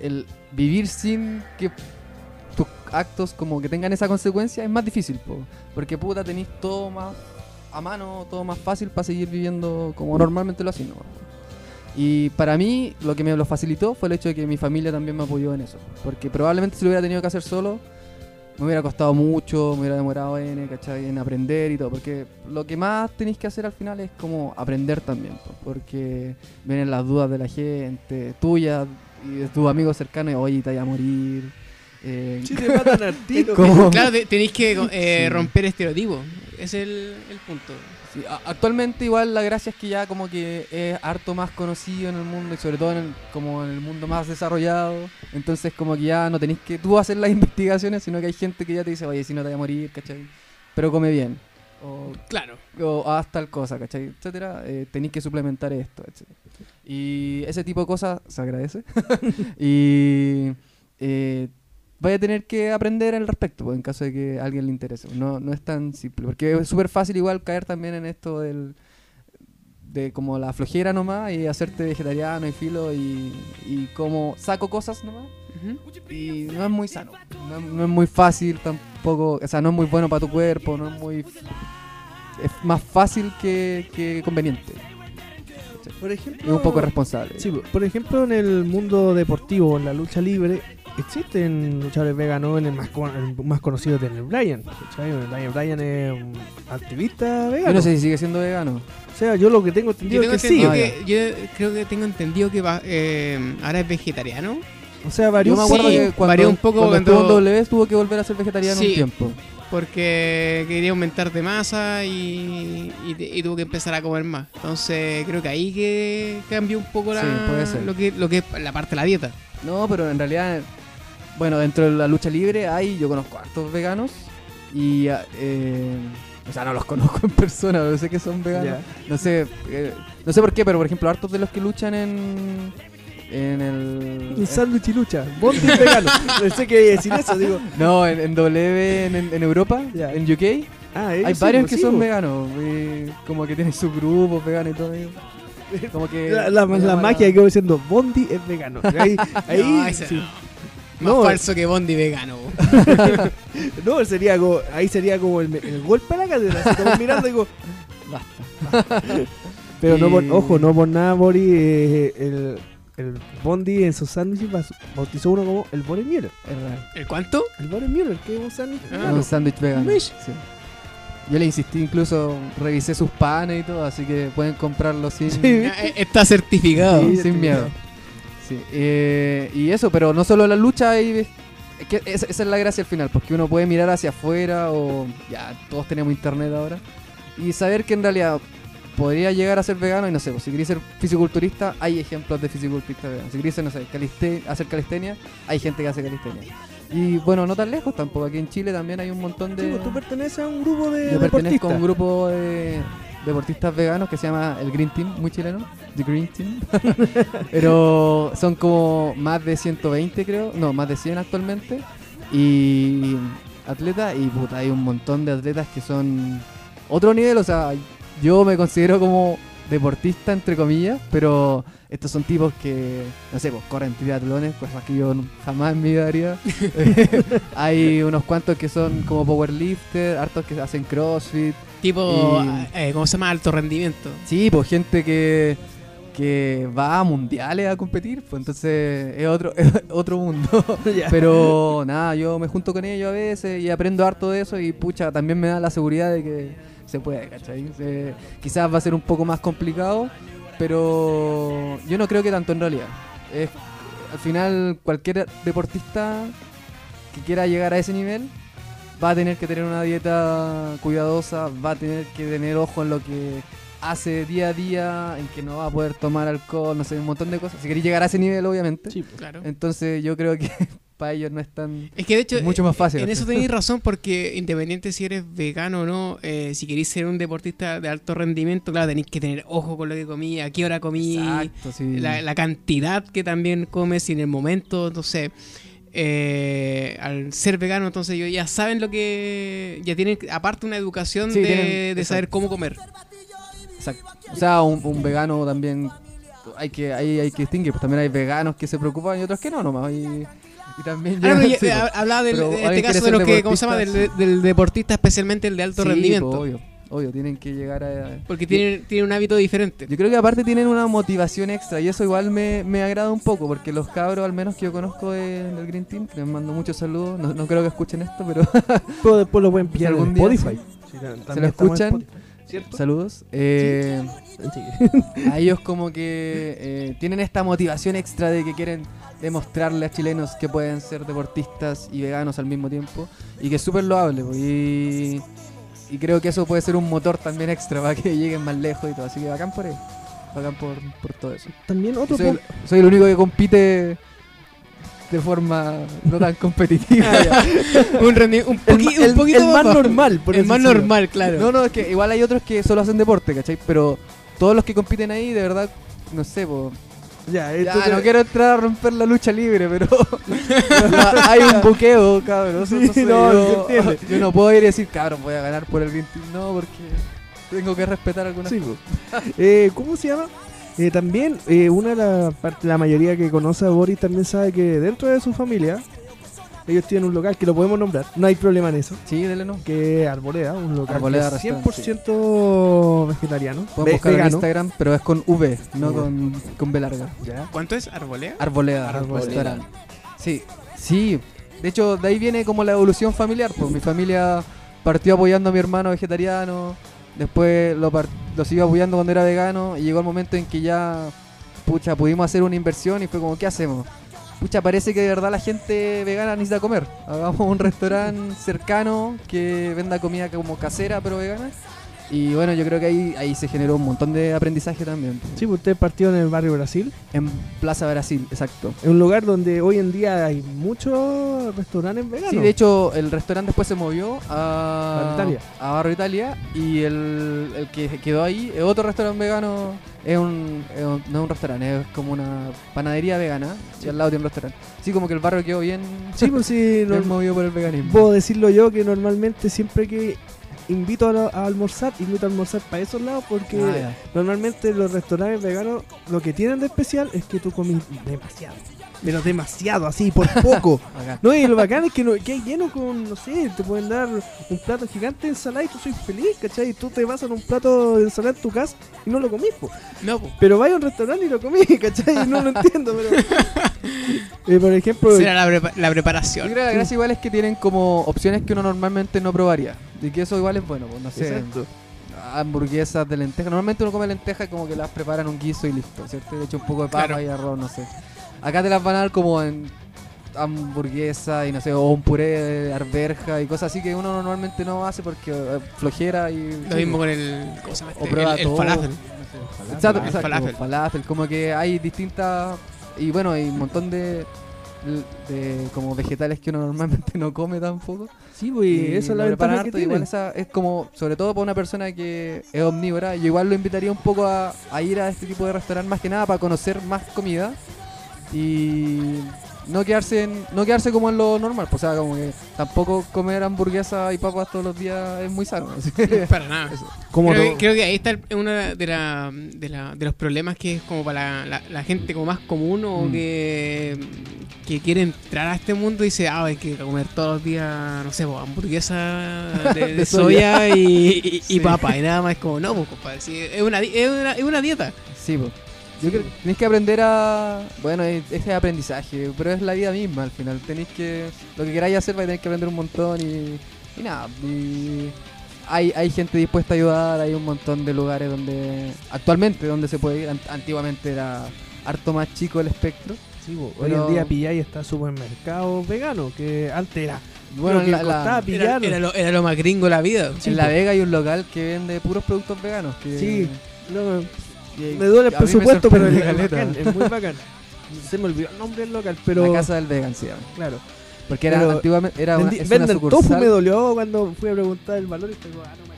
el vivir sin que tus actos como que tengan esa consecuencia es más difícil, po, porque puta tenéis todo más a mano, todo más fácil para seguir viviendo como normalmente lo hacen. ¿no? Y para mí lo que me lo facilitó fue el hecho de que mi familia también me apoyó en eso. Porque probablemente si lo hubiera tenido que hacer solo, me hubiera costado mucho, me hubiera demorado en, ¿cachai? en aprender y todo. Porque lo que más tenéis que hacer al final es como aprender también. po, Porque vienen las dudas de la gente, tuyas y de tus amigos cercanos, oye, te vaya a morir. eh, Si te matan al tiro. ¿Cómo? Claro, te- tenéis que eh, Sí. romper estereotipos. Ese es el, el punto. Sí, actualmente igual la gracia es que ya como que es harto más conocido en el mundo y sobre todo en el, como en el mundo más desarrollado. Entonces como que ya no tenéis que tú hacer las investigaciones, sino que hay gente que ya te dice, oye, si no te voy a morir, ¿cachai? Pero come bien. O, Claro. o haz tal cosa, ¿cachai? Etcétera. Eh, tenéis que suplementar esto, etcétera. Y ese tipo de cosas se agradece. y eh, vaya a tener que aprender al respecto, pues, en caso de que a alguien le interese. No, no es tan simple, porque es súper fácil igual caer también en esto del de como la flojera nomás y hacerte vegetariano y filo y, y como saco cosas nomás Ujú. y no es muy sano no, es- no es muy fácil tampoco o sea no es muy bueno para tu cuerpo no es muy es más fácil que, que conveniente Por ejemplo, y un poco responsable Sí, por ejemplo, en el mundo deportivo, en la lucha libre, existen luchadores veganos, en el más, con- el más conocido es Daniel Bryan. Bryan es un activista vegano. yo no sé si sigue siendo vegano O sea, yo lo que tengo entendido Yo, tengo es que sí. entendido Ah, que, yo creo que tengo entendido que va- eh, ahora es vegetariano. O sea, varios yo me acuerdo Sí, que cuando, varió un poco cuando cuando- estuvo en W tuvo que volver a ser vegetariano Sí. un tiempo porque quería aumentar de masa y, y tuvo que empezar a comer más. Entonces creo que ahí que cambió un poco la, Sí, puede ser. lo que lo que es la parte de la dieta. No, pero en realidad, bueno, dentro de la lucha libre hay, yo conozco hartos veganos y, eh, o sea, no los conozco en persona, pero sé que son veganos. No sé, eh, no sé por qué, pero por ejemplo, hartos de los que luchan en, en el... Un sándwich y lucha. Bondi vegano. Pensé que iba a decir eso, digo. no, en, en W en, en- en Europa, en UK, Ah, Hay sí, varios que sí, son veganos, y como que tienen sus grupos veganos y todo. y Como que La, la- la magia quedó diciendo Bondi es vegano. Ahí, ahí No, ese sí. no. Más No. falso que Bondi vegano. No, sería como, ahí sería como el, el golpe a la cadera. Así como mirando y digo, Basta. pero no por, ojo, no por nada, Boris, eh, el, el Bondi en sus sándwiches bautizó uno como el Boris Müller. ¿El cuánto? El Boris Müller, que es un sándwich Ah, vegano. un sándwich vegano. Sí. Yo le insistí, incluso revisé sus panes y todo, así que pueden comprarlo sin, Sí. Eh, Está certificado. sin, Sí, sin sí, miedo. Sí, eh, y eso, pero no solo la lucha, hay, es que esa, esa es la gracia al final, porque uno puede mirar hacia afuera o ya todos tenemos internet ahora y saber que en realidad podría llegar a ser vegano y no sé, pues, si queréis ser fisiculturista, hay ejemplos de fisiculturistas veganos. Si queréis ser, no sé, caliste- hacer calistenia, hay gente que hace calistenia. Y bueno, no tan lejos tampoco, aquí en Chile también hay un montón de... Sí, pues tú perteneces a un grupo de Yo pertenezco a un grupo de deportistas veganos que se llama el Green Team, muy chileno, The Green Team. Pero son como más de 120 creo, no, más de 100 actualmente. Y atletas, y puta, hay un montón de atletas que son otro nivel, o sea, yo me considero como deportista entre comillas, pero estos son tipos que, no sé, pues corren triatlones, cosas que yo jamás en mi vida haría. hay unos cuantos que son como powerlifter, hartos que hacen crossfit, Tipo, Y- eh, ¿cómo se llama? Alto rendimiento. Sí, pues gente que, que va a mundiales a competir, pues entonces es otro, es otro mundo. Pero nada, yo me junto con ellos a veces y aprendo harto de eso y pucha, también me da la seguridad de que se puede, ¿cachai? Se- quizás va a ser un poco más complicado, pero yo no creo que tanto en realidad. Es, al final, cualquier deportista que quiera llegar a ese nivel va a tener que tener una dieta cuidadosa, va a tener que tener ojo en lo que hace día a día, en que no va a poder tomar alcohol, no sé, un montón de cosas. Si queréis llegar a ese nivel, obviamente. Sí, pues. Claro. Entonces yo creo que para ellos no es tan... Es que de hecho, Es mucho más fácil. en eso tenéis razón, porque independiente si eres vegano o no, eh, si queréis ser un deportista de alto rendimiento, claro, tenéis que tener ojo con lo que comí, a qué hora comí, Exacto, sí. la, la cantidad que también comes y en el momento, entonces, eh, al ser vegano, entonces ellos ya saben lo que, ya tienen aparte una educación Sí, de, tienen- de saber cómo comer. Exacto. O sea, un, un vegano también hay que hay, hay que distinguir, pues también hay veganos que se preocupan y otros que no nomás. Y, y también Ah, no, yo- sí, pues. hablaba del, de este caso de los que, ¿cómo se llama? Del, deportista, del deportista, especialmente el de alto Sí, rendimiento. pues, obvio, obvio, tienen que llegar a... Porque tienen, tienen un hábito diferente. Yo creo que aparte tienen una motivación extra y eso igual me, me agrada un poco porque los cabros, al menos que yo conozco de- del Green Team, les mando muchos saludos, no, no creo que escuchen esto, pero después lo pueden pillar algún en día, Spotify. sí. Sí, se lo escuchan. ¿Cierto? Saludos. Eh, Sí. a ellos como que eh, tienen esta motivación extra de que quieren demostrarle a chilenos que pueden ser deportistas y veganos al mismo tiempo y que es súper loable po, y, y creo que eso puede ser un motor también extra para que lleguen más lejos y todo así que bacán por eso bacán por, por todo eso También otro soy, punto. el- soy el único que compite de forma no tan competitiva un, un, El, poqui- ma- el- un poquito el más normal, por el más decirlo. normal, claro. No, no, es que igual hay otros que solo hacen deporte, ¿cachai? Pero todos los que compiten ahí, de verdad, no sé, po. Ya, no quiero entrar a romper la lucha libre, pero hay un buqueo, cabrón. Sí, no, yo, yo no puedo ir y decir, cabrón, voy a ganar por el Green Team. No, porque tengo que respetar algunas Sí, po. Eh, ¿Cómo se llama? Eh, también, eh, una de parte la mayoría que conoce a Boris también sabe que dentro de su familia, ellos tienen un local que lo podemos nombrar, no hay problema en eso, Sí, dele no. que es Arboleda, un local Arboleda que es Restaurant, 100% vegetariano, Pueden ve- buscar en. Instagram, pero es con V, no V. con, con B larga. Ya. ¿Cuánto es? Arboleda, Arboleda. restaurant. Sí, sí. De hecho, de ahí viene como la evolución familiar. Pues mi familia partió apoyando a mi hermano vegetariano. Después lo, lo siguió apoyando cuando era vegano. Y llegó el momento en que ya, pucha, pudimos hacer una inversión y fue como, ¿qué hacemos? Pucha, parece que de verdad la gente vegana necesita comer. Hagamos un restaurante cercano que venda comida como casera pero vegana. Y bueno, yo creo que ahí, ahí se generó un montón de aprendizaje también. Sí, pues usted partió en el barrio Brasil, En Plaza Brasil, exacto. es un lugar donde hoy en día hay muchos restaurantes veganos. Sí, de hecho, el restaurante después se movió a Barrio Italia. a Barrio Italia y el, el que quedó ahí es otro restaurante vegano. Es un, es un- no es un restaurante, es como una panadería vegana. Y al lado tiene un restaurante. Así como que el barrio quedó bien, Sí, pues sí, no- movido por el veganismo. puedo decirlo yo que normalmente siempre que invito a, a almorzar, invito a almorzar para esos lados porque Ah, normalmente los restaurantes veganos lo que tienen de especial es que tú comes demasiado. Pero demasiado, así, por poco. No, y lo bacán es que, no, que hay lleno con, no sé, te pueden dar un plato gigante de ensalada y tú soy feliz, ¿cachai? Y tú te vas a un plato de ensalada en tu casa y no lo comís, po. No, po. Pero vas a un restaurante y lo comís, ¿cachai? No lo entiendo, pero... Eh, por ejemplo... Será la, prepa- la Yo preparación. creo que la gracia igual es que tienen como opciones que uno normalmente no probaría. Y que eso igual es bueno, pues no sé. Exacto. Hamburguesas de lenteja. Normalmente uno come lentejas y como que las preparan un guiso y listo, ¿cierto? Le echa un poco de papa Claro. y arroz, no sé. Acá te las van a dar como en hamburguesa y no sé, o un puré de arberja y cosas así que uno normalmente no hace porque eh, flojera y... Lo mismo con el. ¿Cómo se llama O este? prueba El, falafel. Exacto, El exacto, falafel. falafel. Como que hay distintas. Y bueno, hay un montón de. De como vegetales que uno normalmente no come tampoco. Sí, pues, Y esa es la ventaja que harto, igual tiene. esa es como, sobre todo para una persona que es omnívora, yo igual lo invitaría un poco a, a ir a este tipo de restaurante más que nada para conocer más comida y no quedarse en, no quedarse como en lo normal, pues, o sea, como que tampoco comer hamburguesa y papas todos los días es muy sano. Para nada. Como creo, que, creo que ahí está el- uno de, la, de, la- de los problemas que es como para la, la- la gente como más común o Mm. que, que quiere entrar a este mundo y dice, ah, hay que comer todos los días, no sé, pues, hamburguesa de, de De soya, soya. y, y- y Sí. papa. Y nada más es como, no, pues, compadre, sí, es, una, di- es, una, es una dieta. Sí, pues. Yo creo que tenéis que aprender a. Bueno, es, es aprendizaje, pero es la vida misma al final. Tenéis que. Lo que queráis hacer vais a tener que aprender un montón y. Y nada. Y hay, hay gente dispuesta a ayudar, hay un montón de lugares donde. Actualmente, donde se puede ir. Ant- Antiguamente era harto más chico el espectro. Sí, pues, hoy en día pilláis está supermercado vegano, que antes era. Bueno, que la- la- Era, era lo, era lo más gringo de la vida. en La Vega hay un local que vende puros productos veganos. Que, Sí. No, que me duele el presupuesto, pero es, es caleta. bacán, es muy bacán. Se me olvidó el nombre del local, pero. La casa del vegan. Claro. Porque era Pero antiguamente era una, es una tofu, sucursal. me dolió cuando fui a preguntar el valor y te digo, ah, no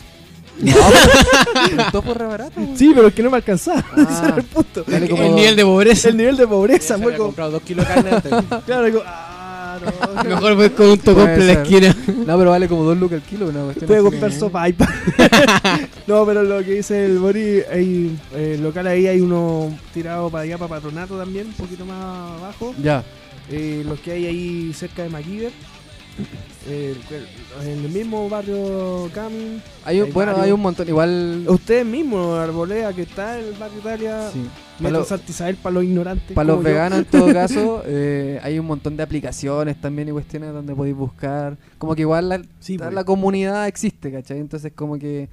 No, pero el es re barato. güey. Sí, pero es que no me alcanzaba. Ah. Ese era el punto. Dale como- El nivel de pobreza. El nivel de pobreza se fue había como. comprado dos kilos de carne antes. Claro, digo, ah, no. Mejor fue con un tocople en la esquina. No, pero vale como dos lucas el kilo. Una cuestión así comprar como- sopa iPad. no, pero lo que dice el Bori, hay eh, local ahí, hay uno tirado para allá, para Patronato también, un poquito más abajo. Ya. Eh, los que hay ahí cerca de MacGyver. Eh, en el mismo barrio Camin. Hay un, Hay bueno, hay un montón. Igual. Ustedes mismos, Arbolea, que está en el barrio Italia. Sí. Para Isabel para los ignorantes. para los veganos, en todo caso, eh, hay un montón de aplicaciones también y cuestiones donde podéis buscar. Como que igual la, Sí, la, pues. la comunidad existe, ¿cachai? Entonces, como que.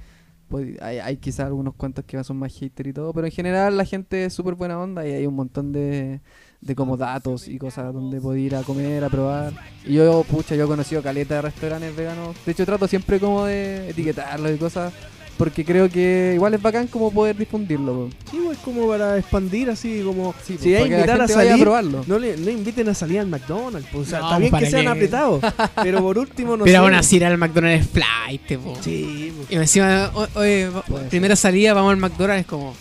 Pod- Hay, hay quizás algunos cuantos que son más hater y todo, pero en general la gente es súper buena onda y hay un montón de, de como datos y cosas donde podéis ir a comer, a probar. Y yo, pucha, yo he conocido caleta de restaurantes veganos. De hecho, trato siempre como de etiquetarlos y cosas, porque creo que igual es bacán como poder difundirlo. po. Sí, pues como para expandir así, como Sí, si hay para que la invitar a salir, probarlo. no le no inviten a salir al McDonald's. pues, o sea, No, está bien ¿para que sean apretados, pero por último no Pero aún así ir al McDonald's Flight, po. Sí, pues. Y encima, oye, primera salida, vamos al McDonald's, es como.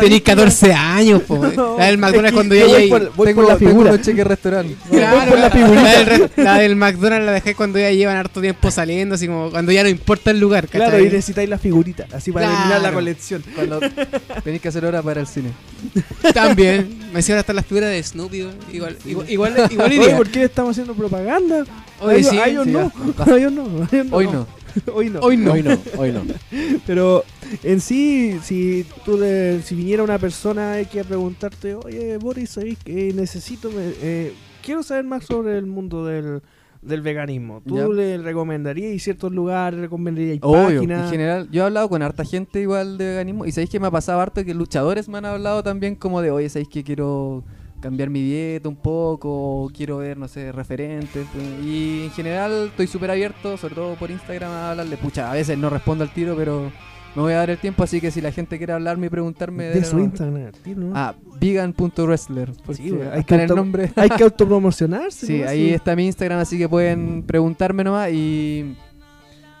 Tenéis 14 años, po. No, la del es McDonald's que cuando yo ya voy hay. por- voy tengo, por la tengo figura. unos cheques restaurante. Claro, voy por la la, figurita. la del, re- la del McDonald's la dejé cuando ya llevan harto tiempo saliendo, así como cuando ya no importa el lugar, Claro, y necesitáis la figurita, así para Claro. terminar la colección. Cuando tenéis que hacer hora para el cine. También. Me hicieron hasta las figuras de Snoopy, igual, igual, igual, igual Oye, iría. ¿por qué estamos haciendo propaganda? Ellos, sí, ellos no, ellos no. Hoy no. Hoy no. Hoy no. Hoy no, hoy no. Pero en sí, si tú le- si viniera una persona que preguntarte, oye Boris, ¿sabes que necesito, me- eh, quiero saber más sobre el mundo del, del veganismo? ¿Tú Ya. le recomendarías ciertos lugares, recomendarías Obvio, páginas? en general, yo he hablado con harta gente igual de veganismo y sabéis que me ha pasado harto que luchadores me han hablado también como de, oye, sabéis que quiero cambiar mi dieta un poco, o quiero ver, no sé, referentes. pues, Y en general estoy súper abierto, sobre todo por Instagram, a hablarle. Pucha, a veces no respondo al tiro, pero me voy a dar el tiempo, así que si la gente quiere hablarme y preguntarme... de su nomás. Instagram, ¿no? Ah, vegan.wrestler. Sí, hay que el nombre... Hay que autopromocionarse. Sí, ¿no? ahí está mi Instagram, así que pueden preguntarme nomás y...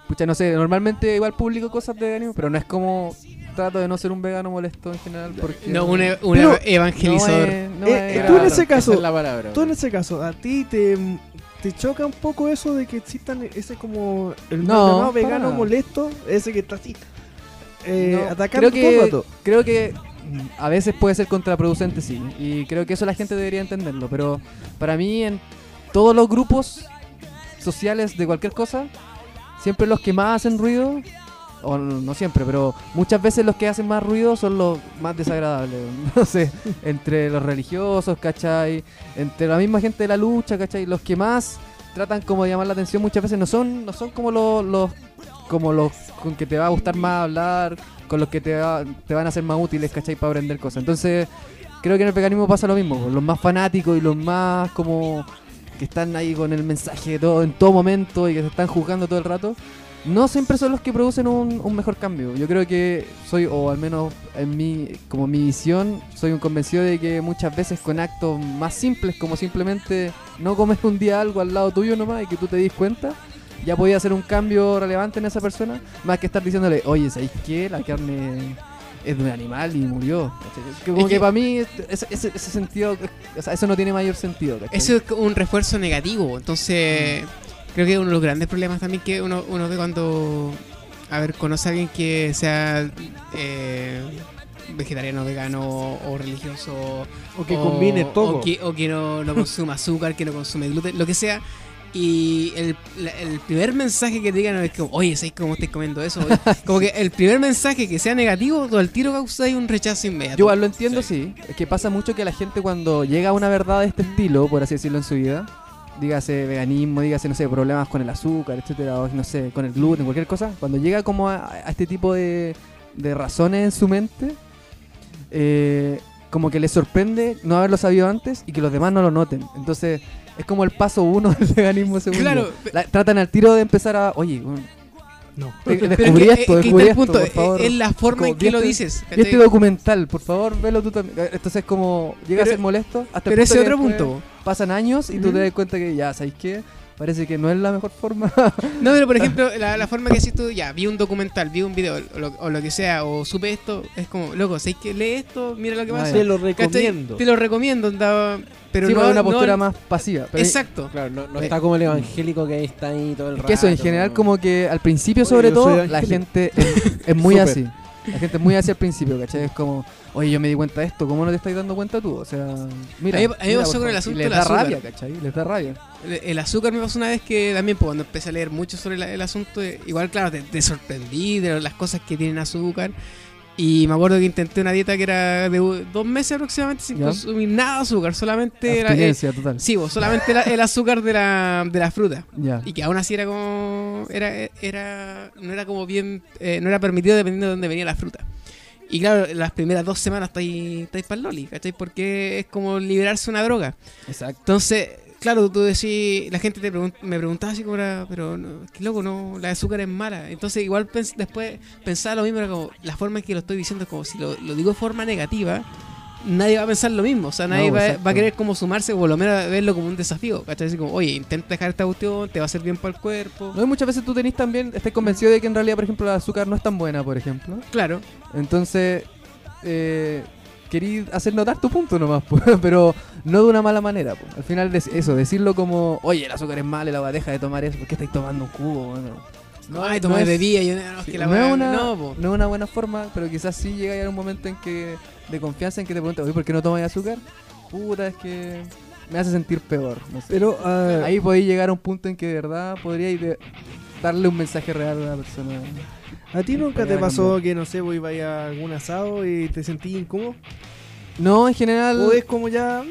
Pucha, no sé, normalmente igual publico cosas de veganismo, pero no es como... Trato de no ser un vegano molesto en general porque... No, un, e- un Pero- evangelizador. No es- no Eh, es- tú en ese caso, es la palabra. Tú en ese caso, a ti te, te choca un poco eso de que existan ese como el No, para vegano molesto, ese que está así eh, No, atacando creo todo el que, rato. creo que a veces puede ser contraproducente, sí. Y creo que eso la gente debería entenderlo. Pero para mí, en todos los grupos sociales de cualquier cosa, siempre los que más hacen ruido, o no siempre, pero muchas veces los que hacen más ruido son los más desagradables. No sé, entre los religiosos, ¿cachai? Entre la misma gente de la lucha, ¿cachai? Los que más tratan como de llamar la atención muchas veces no son, no son como los, los como los con que te va a gustar más hablar, con los que te, va- te van a ser más útiles, ¿cachai? Para aprender cosas. Entonces, creo que en el veganismo pasa lo mismo, los más fanáticos y los más como que están ahí con el mensaje de todo, en todo momento y que se están juzgando todo el rato. No siempre son los que producen un, mejor cambio. Yo creo que soy, o al menos en mi, como mi visión, soy un convencido de que muchas veces con actos más simples, como simplemente no comer un día algo al lado tuyo nomás y que tú te des cuenta, ya podía hacer un cambio relevante en esa persona, más que estar diciéndole, oye, ¿sabéis qué? La carne es de un animal y murió. ¿cachai? Como Es que, que- para mí ese, ese- ese sentido, o sea, eso no tiene mayor sentido. ¿cachai? Eso es un refuerzo negativo. Entonces, creo que uno de los grandes problemas también que uno, uno ve cuando, a ver, conoce a alguien que sea eh, vegetariano, vegano o religioso. O que combine todo. O que, o que no, no consuma azúcar, que no consume gluten, lo que sea. Y el, la- el primer mensaje que te digan es como, oye, ¿sabes cómo estáis comiendo eso? Oye, como que el primer mensaje que sea negativo, al tiro causáis un rechazo inmediato. Yo igual lo entiendo, sí. Es que pasa mucho que la gente cuando llega a una verdad de este estilo, por así decirlo en su vida, dígase veganismo, dígase, no sé, problemas con el azúcar, etcétera, o no sé, con el gluten, cualquier cosa, cuando llega como a, a este tipo de, de razones en su mente, eh, como que le sorprende no haberlo sabido antes y que los demás no lo noten. Entonces, es como el paso uno del veganismo según Claro, yo. La- tratan al tiro de empezar a, oye, bueno, No. de- Pero descubrí es que- esto, es que descubrí está el esto, punto, por favor. es la forma Como, en que lo ¿viste? dices. Y este ¿cachai? documental, por favor, velo tú también. Entonces, como llega Pero- a ser molesto. Hasta el Pero ese otro que después punto. Pasan años y tú Ujú. te das cuenta que ya, ¿sabes qué? Parece que no es la mejor forma. No, pero por ejemplo, la, la forma que haces tú, ya, vi un documental, vi un video, o lo, o lo que sea, o supe esto, es como, loco, ¿sabes que lee esto? Mira lo que pasa. Te lo recomiendo. Te lo recomiendo, andaba, pero sí, no una no- postura más pasiva. Pero Exacto. Claro, no, no Eh, está como el evangélico que está ahí todo el es rato. que eso, en general, como que al principio, sobre todo, la gente es, es muy así. La gente es muy así al principio, ¿cachai? Es como, oye, yo me di cuenta de esto, ¿cómo no te estás dando cuenta tú? O sea, mira. A mí- a mí me pasó con el asunto les del da azúcar. rabia, ¿cachai? Les da rabia. El, el azúcar me pasó una vez que también, pues, cuando empecé a leer mucho sobre la- el asunto, eh, igual, claro, te, te sorprendí de las cosas que tienen azúcar. Y me acuerdo que intenté una dieta que era de dos meses aproximadamente sin Ya. consumir nada de azúcar, solamente era, eh, total. sí, solamente la- el azúcar de la, de la fruta. Ya. Y que aún así era como. Era, era, no era como bien. eh, no era permitido dependiendo de dónde venía la fruta. Y claro, las primeras dos semanas estáis estáis para loli, ¿cachai? Porque es como liberarse una droga. Exacto. Entonces, claro, tú decís. La gente te pregun- me preguntaba así como era. Pero, no, qué loco, no, la azúcar es mala. Entonces, igual pens- después pensaba lo mismo, era como. La forma en que lo estoy diciendo es como si lo, lo digo de forma negativa. Nadie va a pensar lo mismo, o sea, nadie No, va, a querer como sumarse o por lo menos verlo como un desafío, ¿cachai? Así como, oye, intenta dejar esta cuestión, te va a hacer bien para el cuerpo. No, y muchas veces tú tenés también, estás convencido de que en realidad, por ejemplo, el azúcar no es tan buena, por ejemplo. Claro, Entonces, eh, querí hacer notar tu punto nomás, pero no de una mala manera. Al final, eso, decirlo como, oye, el azúcar es malo, y la deja de tomar eso, ¿por qué estáis tomando un cubo? Bueno, no, ay, no tomar es- bebida, yo no, es que la no, es una, no, no es una buena forma, pero quizás sí llega a llegar un momento en que de confianza en que te preguntas, oye, ¿por qué no tomas azúcar? Puta, es que me hace sentir peor. no sé. Pero ah, Ahí podéis llegar a un punto en que de verdad podríais de- darle un mensaje real a una persona. ¿A ti nunca te pasó que, no sé, vos ibas a algún asado y te sentís incómodo? No, en general. ¿O es como ya...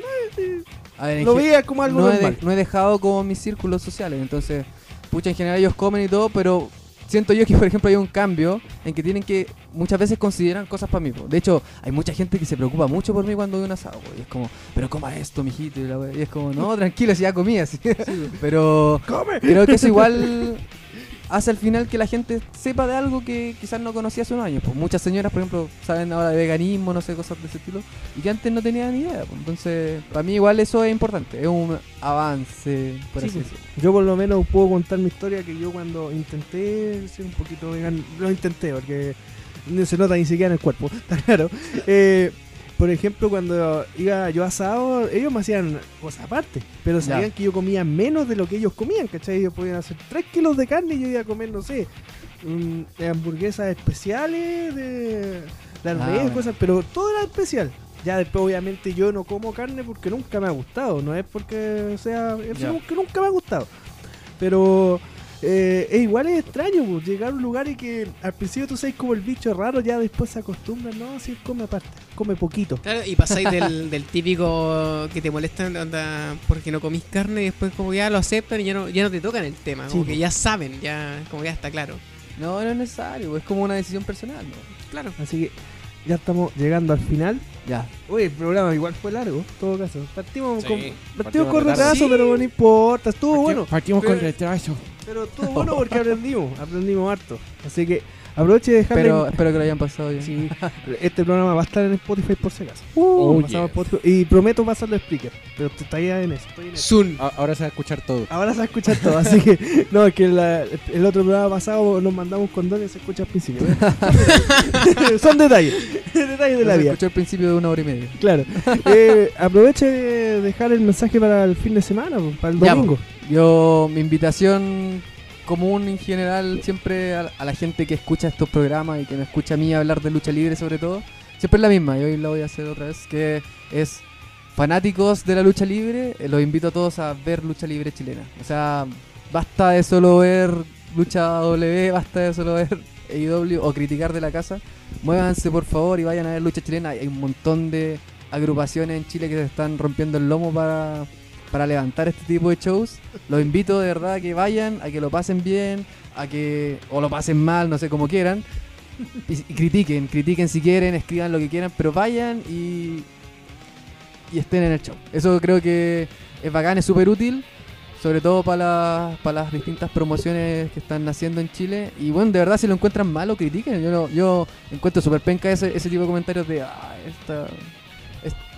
a ver, Lo veías como algo no, he normal? de- no he dejado como mis círculos sociales. Entonces, pucha, en general ellos comen y todo, pero siento yo que, por ejemplo, hay un cambio en que tienen que muchas veces consideran cosas para mí. po. De hecho, hay mucha gente que se preocupa mucho por mí cuando doy un asado. po, Y es como, pero coma esto, mijito. Y, la y es como, no, tranquilo, si ya comí así. pero ¡Come! creo que eso igual hace al final que la gente sepa de algo que quizás no conocía hace unos años. Pues muchas señoras, por ejemplo, saben ahora de veganismo, no sé, cosas de ese estilo, y que antes no tenían ni idea. pues. Entonces, para mí igual eso es importante, es un avance, por Sí, así pues. decirlo. Yo por lo menos puedo contar mi historia que yo cuando intenté ser un poquito vegano, lo intenté porque no se nota ni siquiera en el cuerpo, está claro. Eh, por ejemplo, cuando iba yo asado, ellos me hacían cosas aparte, pero Ya. sabían que yo comía menos de lo que ellos comían, ¿cachai? Ellos podían hacer 3 kilos de carne y yo iba a comer, no sé, hamburguesas especiales de la Ah, bueno. cosas, pero todo era especial. Ya después, obviamente, yo no como carne porque nunca me ha gustado, no es porque sea, es porque nunca me ha gustado. Pero eh, es igual es extraño pues, llegar a un lugar y que al principio tú sabes como el bicho raro, ya después se acostumbra, no, si come aparte, come poquito. Claro, y pasáis del, del típico que te molestan onda, porque no comís carne y después como ya lo aceptan y ya no, ya no te tocan el tema, como Sí, que po. ya saben, ya como ya está claro. No, no es necesario, es como una decisión personal, ¿no? Claro. Así que ya estamos llegando al final. Ya. Oye, el programa igual fue largo, en todo caso. Partimos Sí, con, partimos partimos con retraso, Sí. pero no importa, estuvo bueno. Partimos Pero- con retraso. Pero estuvo bueno porque aprendimos, aprendimos harto. Así que aproveche de dejarle. Pero espero que lo hayan pasado bien. Sí, este programa va a estar en Spotify por si acaso. Oh, a Spotify. Y prometo pasarlo a Spreaker. Pero te está ya en eso. Estoy en eso. Zoom. A- Ahora se va a escuchar todo. Ahora se va a escuchar todo, así que no, es que la- el otro programa pasado nos mandamos condones y se escucha al principio. ¿eh? Son detalles, detalles de la Se vida. escuchó al principio de una hora y media. Claro. Eh, aproveche de dejar el mensaje para el fin de semana, pues, para el Ya, domingo. Yo, mi invitación común en general, siempre a, la gente que escucha estos programas y que me escucha a mí hablar de lucha libre sobre todo, siempre es la misma y hoy la voy a hacer otra vez, que es fanáticos de la lucha libre, eh, los invito a todos a ver lucha libre chilena. O sea, basta de solo ver lucha W, basta de solo ver AEW o criticar de la casa. Muévanse por favor y vayan a ver lucha chilena. Hay un montón de agrupaciones en Chile que se están rompiendo el lomo para, para levantar este tipo de shows. Los invito de verdad a que vayan, a que lo pasen bien, a que o lo pasen mal, no sé cómo quieran. Y, y critiquen, critiquen si quieren, escriban lo que quieran, pero vayan y, y estén en el show. Eso creo que es bacán, es súper útil, sobre todo para para las distintas promociones que están haciendo en Chile. Y bueno, de verdad, si lo encuentran malo, critiquen. Yo, yo encuentro súper penca ese, ese tipo de comentarios de, ah, esta, es-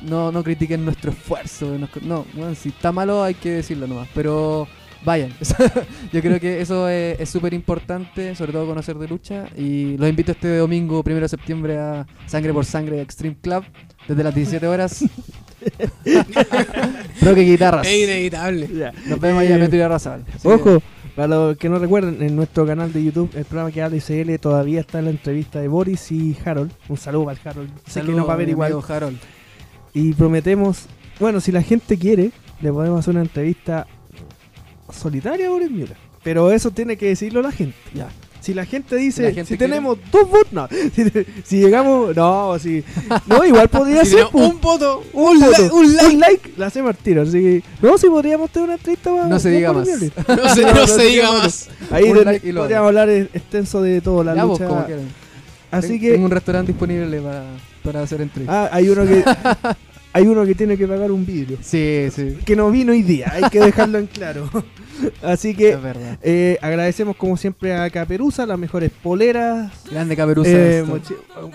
no, no critiquen nuestro esfuerzo. No, bueno, si está malo hay que decirlo nomás, pero vayan. Yo creo que eso es es súper importante, sobre todo conocer de lucha. Y los invito este domingo, primero de septiembre, a Sangre por Sangre Extreme Club, desde las 17 horas. Creo que guitarras. Es inevitable. Nos vemos ahí Eh, a Metro y Arrasal. Así que- Ojo, para los que no recuerden, en nuestro canal de YouTube, el programa que habla ICL, todavía está la entrevista de Boris y Harold. Un saludo para el Harold. Sé que Saludos, nos va a ver igual. Harold. Y prometemos, bueno, si la gente quiere, le podemos hacer una entrevista solitaria a Boris Müller. Pero eso tiene que decirlo la gente. Ya. Si la gente dice, Si la gente si quiere. tenemos dos votos, no. Si, si llegamos, no, si. No, igual podría Si ser. pues. un voto, un, voto, like. un like, la hacemos al tiro. Así que, no, si podríamos tener una entrevista. No se diga más. No se, No, no no se sería diga más. Ahí de- like podríamos hablar extenso de toda la Ya vos, lucha. como. Así Ten- que Tengo un restaurante disponible para, para hacer entrevistas. ah, hay uno que hay uno que tiene que pagar un vidrio. Sí, sí. Que no vino hoy día, hay que dejarlo en claro. Así que Es verdad. eh, agradecemos como siempre a Caperuza, las mejores poleras. Grande Caperuza. Eh,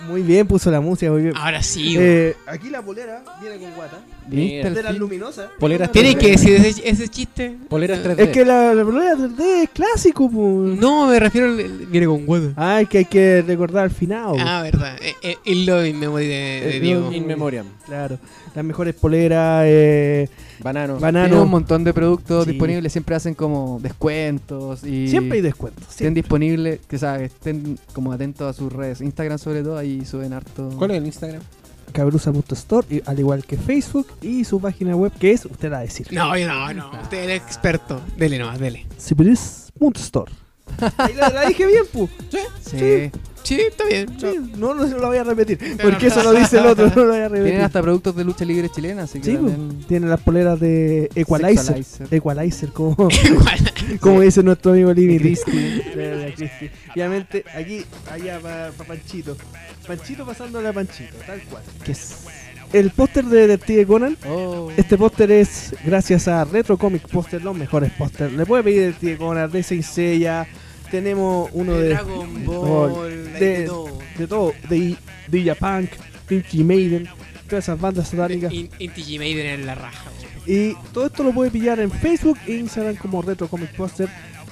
muy bien, puso la música, muy bien. Ahora sí. Eh, aquí la polera viene con guata. ¿Viste De las luminosas. Poleras Tienes 3D. que decir ese, ese chiste. Poleras 3D. Es que la, la polera 3D es clásico, pues. No, me refiero al. Viene con huevo. Ah, es que hay que recordar al final. Ah, verdad. Eh, eh, El love in memory de, de El Diego. love In memoriam. Claro. Las mejores poleras, eh, Banano. Un montón de productos Sí. disponibles, siempre hacen como descuentos y Siempre hay descuentos. estén siempre. disponibles, que sabes, estén como atentos a sus redes, Instagram sobre todo, ahí suben harto. ¿Cuál es el Instagram? Cabruza.store, y- al igual que Facebook y su página web que es, usted la va a decir. No, no, no. Usted es el experto. Dele nomás, dele. Ciberis.store. Ahí la, la dije bien, pu. Sí. Sí, está bien. Sí, no, no lo voy a repetir. Porque eso lo dice el otro, no lo voy a repetir. Tienen hasta productos de lucha libre chilena, así que Sí, pues, también- tiene las poleras de Equalizer. Sexualizer. Equalizer, como, como dice nuestro amigo. Y obviamente, aquí, allá para Panchito. Panchito pasándole a Panchito, tal cual. ¿Qué es? El póster de Detective Conan. Oh. Este póster es gracias a Retro Comic Poster, los mejores pósters. Le puede pedir Detective Conan, de Seiya. Tenemos uno de, Dragon Ball, de- de todo. de todo, de Dilla Punk, Pinky Maiden, todas esas bandas satánicas. G Maiden en la raja. Y todo esto lo puede pillar en Facebook e Instagram como Retro Comic Poster.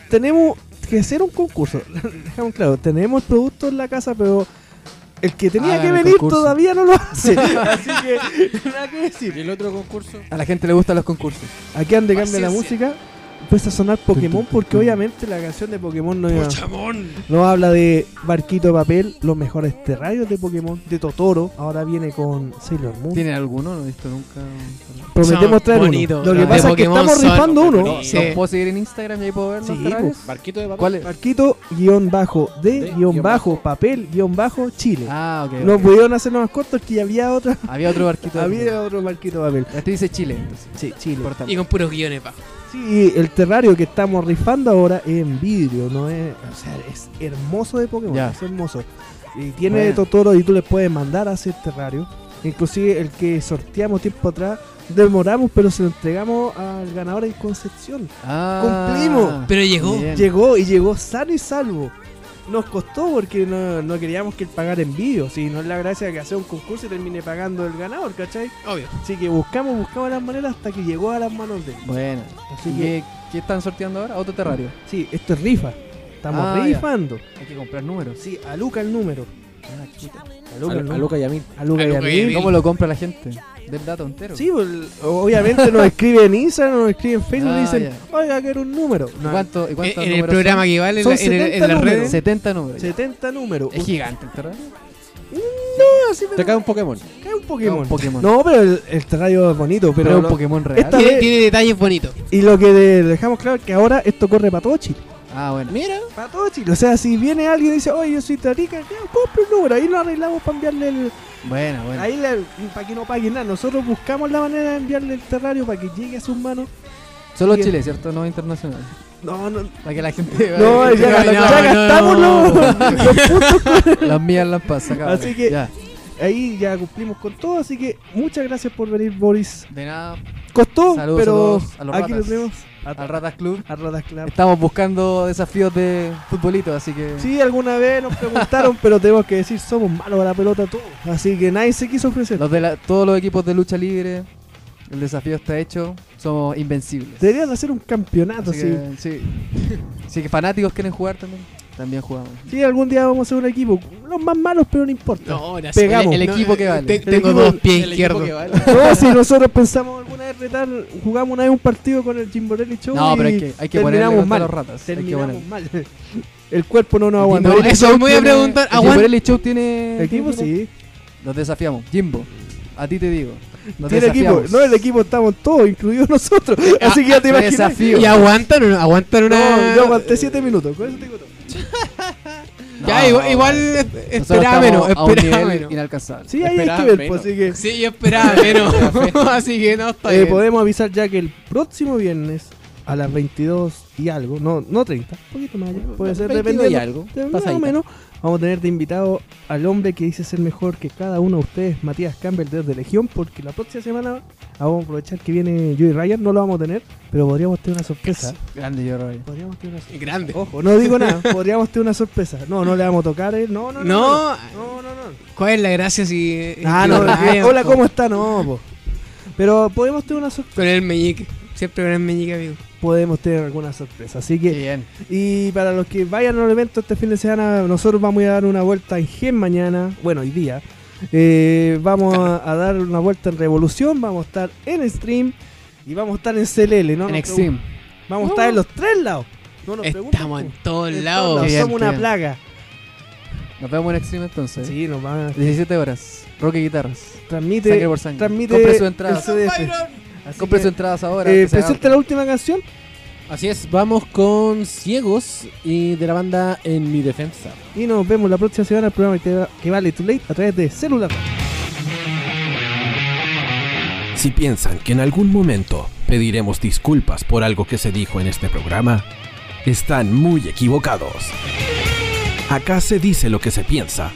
Tenemos que hacer un concurso. Dejamos claro, tenemos productos en la casa, pero el que tenía Hagan que el venir concurso. todavía no lo hace. Así que nada que decir. ¿Y el otro concurso? A la gente le gustan los concursos. Aquí donde cambia la música, empieza a sonar Pokémon porque obviamente la canción de Pokémon no, no habla de barquito de papel, los mejores terrarios de Pokémon, de Totoro, ahora viene con Sailor Moon. ¿Tienen alguno? No he visto nunca. Prometemos traer uno. bonitos. Lo que de pasa es que estamos son rifando uno. Sí. ¿Los puedo seguir en Instagram y ahí puedo ver los Sí, terrarios? Barquito de papel. ¿Cuál es? Barquito guion bajo de De guion bajo bajo. papel guion bajo Chile. Ah, ok. no pudieron hacerlo más corto que había otra. Había otro barquito. de Había otro barquito de papel. papel. Este dice Chile, entonces. Sí, Chile. Importante. Y con puros guiones bajos. Sí, el terrario que estamos rifando ahora es en vidrio, no es, o sea, es hermoso de Pokémon, Ya. es hermoso. Y tiene Bueno. Totoro y tú les puedes mandar a hacer terrario. Inclusive el que sorteamos tiempo atrás, demoramos, pero se lo entregamos al ganador en Concepción. Ah, Cumplimos. Pero llegó. Bien. Llegó y llegó sano y salvo. Nos costó porque no, no queríamos que él pagara envío. Si no es la gracia que hacer un concurso y termine pagando el ganador, ¿cachai? Obvio. Así que buscamos, buscamos las maneras hasta que llegó a las manos de él. Bueno. Así ¿Y que, qué, qué están sorteando ahora? Otro terrario. sí, esto es rifa. Estamos Ah, ya. rifando. Hay que comprar números. Sí, a Luca el número. Ah, chuta. A Luca, a y a mí. A Luca A y a mí. ¿Cómo lo compra la gente? Del dato entero. Sí, pues, obviamente nos escribe en Instagram, nos escribe en Facebook y Ah, dicen, ya. oiga, quiero un número. ¿Y No, cuánto, y En, cuántos en el números programa son? que vale en, en en 70 las números. redes. 70 números. ya. 70 números. Es gigante el terrario. No, así me Te cae un Pokémon. cae un Pokémon. Un Pokémon. No, pero el, el terrario es bonito. Pero, Pero es un Pokémon real. Tiene, vez- tiene detalles bonitos. Y lo que de- dejamos claro es que ahora esto corre para todo Chile. Ah, bueno. Mira. Para todo Chile. O sea, si viene alguien y dice, oye, yo soy Tarica, ya, compre un número. Ahí lo arreglamos para enviarle el. Bueno, bueno. Ahí para que no pague nada. Nosotros buscamos la manera de enviarle el terrario para que llegue a sus manos. Solo. Chile, ¿cierto? No internacional. No, no. Para que la gente. No, ya, no, ya no, gastamos no. los, los puntos. Las mías las pasa, cabrón. Así que- Ya. Ahí ya cumplimos con todo. Así que muchas gracias por venir, Boris. De nada. Costó, Saludos a pero a los aquí ratas. A, Al Ratas Club. a Ratas Club. Estamos buscando desafíos de futbolito, así que. Sí, alguna vez nos preguntaron, pero tenemos que decir, somos malos a la pelota todos. Así que nadie se quiso ofrecer. Los de la- todos los equipos de lucha libre, el desafío está hecho, somos invencibles. Deberían hacer un campeonato, Así sí. que, sí. Así que fanáticos quieren jugar también, también jugamos. Sí, algún día vamos a hacer un equipo. Los más malos, pero no importa. No, Pegamos. El equipo que vale. te- tengo equipo- dos pies izquierdos. que vale. No, si nosotros pensamos alguna vez retar, jugamos una vez un partido con el Jimborelli Show No, y pero hay que, hay que terminamos mal. los ratas. Hay que Terminamos ponerle. mal. El cuerpo no nos aguanta. No, eso me voy a preguntar, El Jimborelli Show tiene. El equipo sí. Los desafiamos. Jimbo, a ti te digo. Nos Tiene equipo. No, el equipo estamos todos, incluidos nosotros. Así que ya te Ah, imaginas. desafío. Y aguantan, aguantan una. No, yo aguanté 7 minutos. Con eso te digo todo. Ya, No, igual, igual Nosotros esperaba menos, esperaba menos. inalcanzable. Sí, ahí hay Esperaba que ver, pues, así que. Sí, yo esperaba menos. Así que no, está Eh, bien. podemos avisar ya que el próximo viernes a las 22 y algo, no, no 30, un poquito más allá, puede ser 22 dependiendo. y algo, de- más o menos. Vamos a tener de invitado al hombre que dice ser mejor que cada uno de ustedes, Matías Campbell desde Legión, porque la próxima semana vamos a aprovechar que viene Joey Ryan, no lo vamos a tener, pero podríamos tener una sorpresa. Grande yo, Roy. Podríamos tener una sorpresa. Grande. Ojo, no digo nada, podríamos tener una sorpresa. No, no le vamos a tocar, eh. no, no, no. No, No, no, no. ¿cuál es la gracia si. Ah, no, Ryan, hola? ¿cómo está? No, po. Pero podemos tener una sorpresa. Con el meñique. Siempre con el meñique, amigo. Podemos tener alguna sorpresa. Así que, bien. y para los que vayan al evento este fin de semana, nosotros vamos a dar una vuelta en GEM mañana, bueno, hoy día. Eh, vamos a, a dar una vuelta en Revolución, vamos a estar en Stream y vamos a estar en CLL, ¿no? En Extreme. Vamos a estar en los tres lados. No nos Estamos en todos lados. bien, Somos una plaga. Nos vemos en Extreme entonces. Sí, nos van a 17 horas. Rock y guitarras. transmite, Sangre por sangre. transmite Compre su entrada. Compre que, sus entradas ahora. eh, presente la última canción. Así es, vamos con Ciegos y de la banda En Mi Defensa. Y nos vemos la próxima semana en el programa que, que vale Too Late a través de Celular. Si piensan que en algún momento pediremos disculpas por algo que se dijo en este programa, están muy equivocados. Acá se dice lo que se piensa,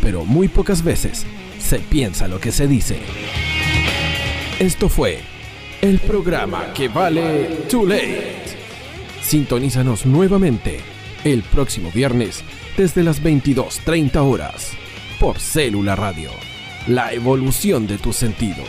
pero muy pocas veces se piensa lo que se dice. Esto fue el programa que vale Too Late. Sintonízanos nuevamente el próximo viernes desde las 22.30 horas por Célula Radio, la evolución de tus sentidos.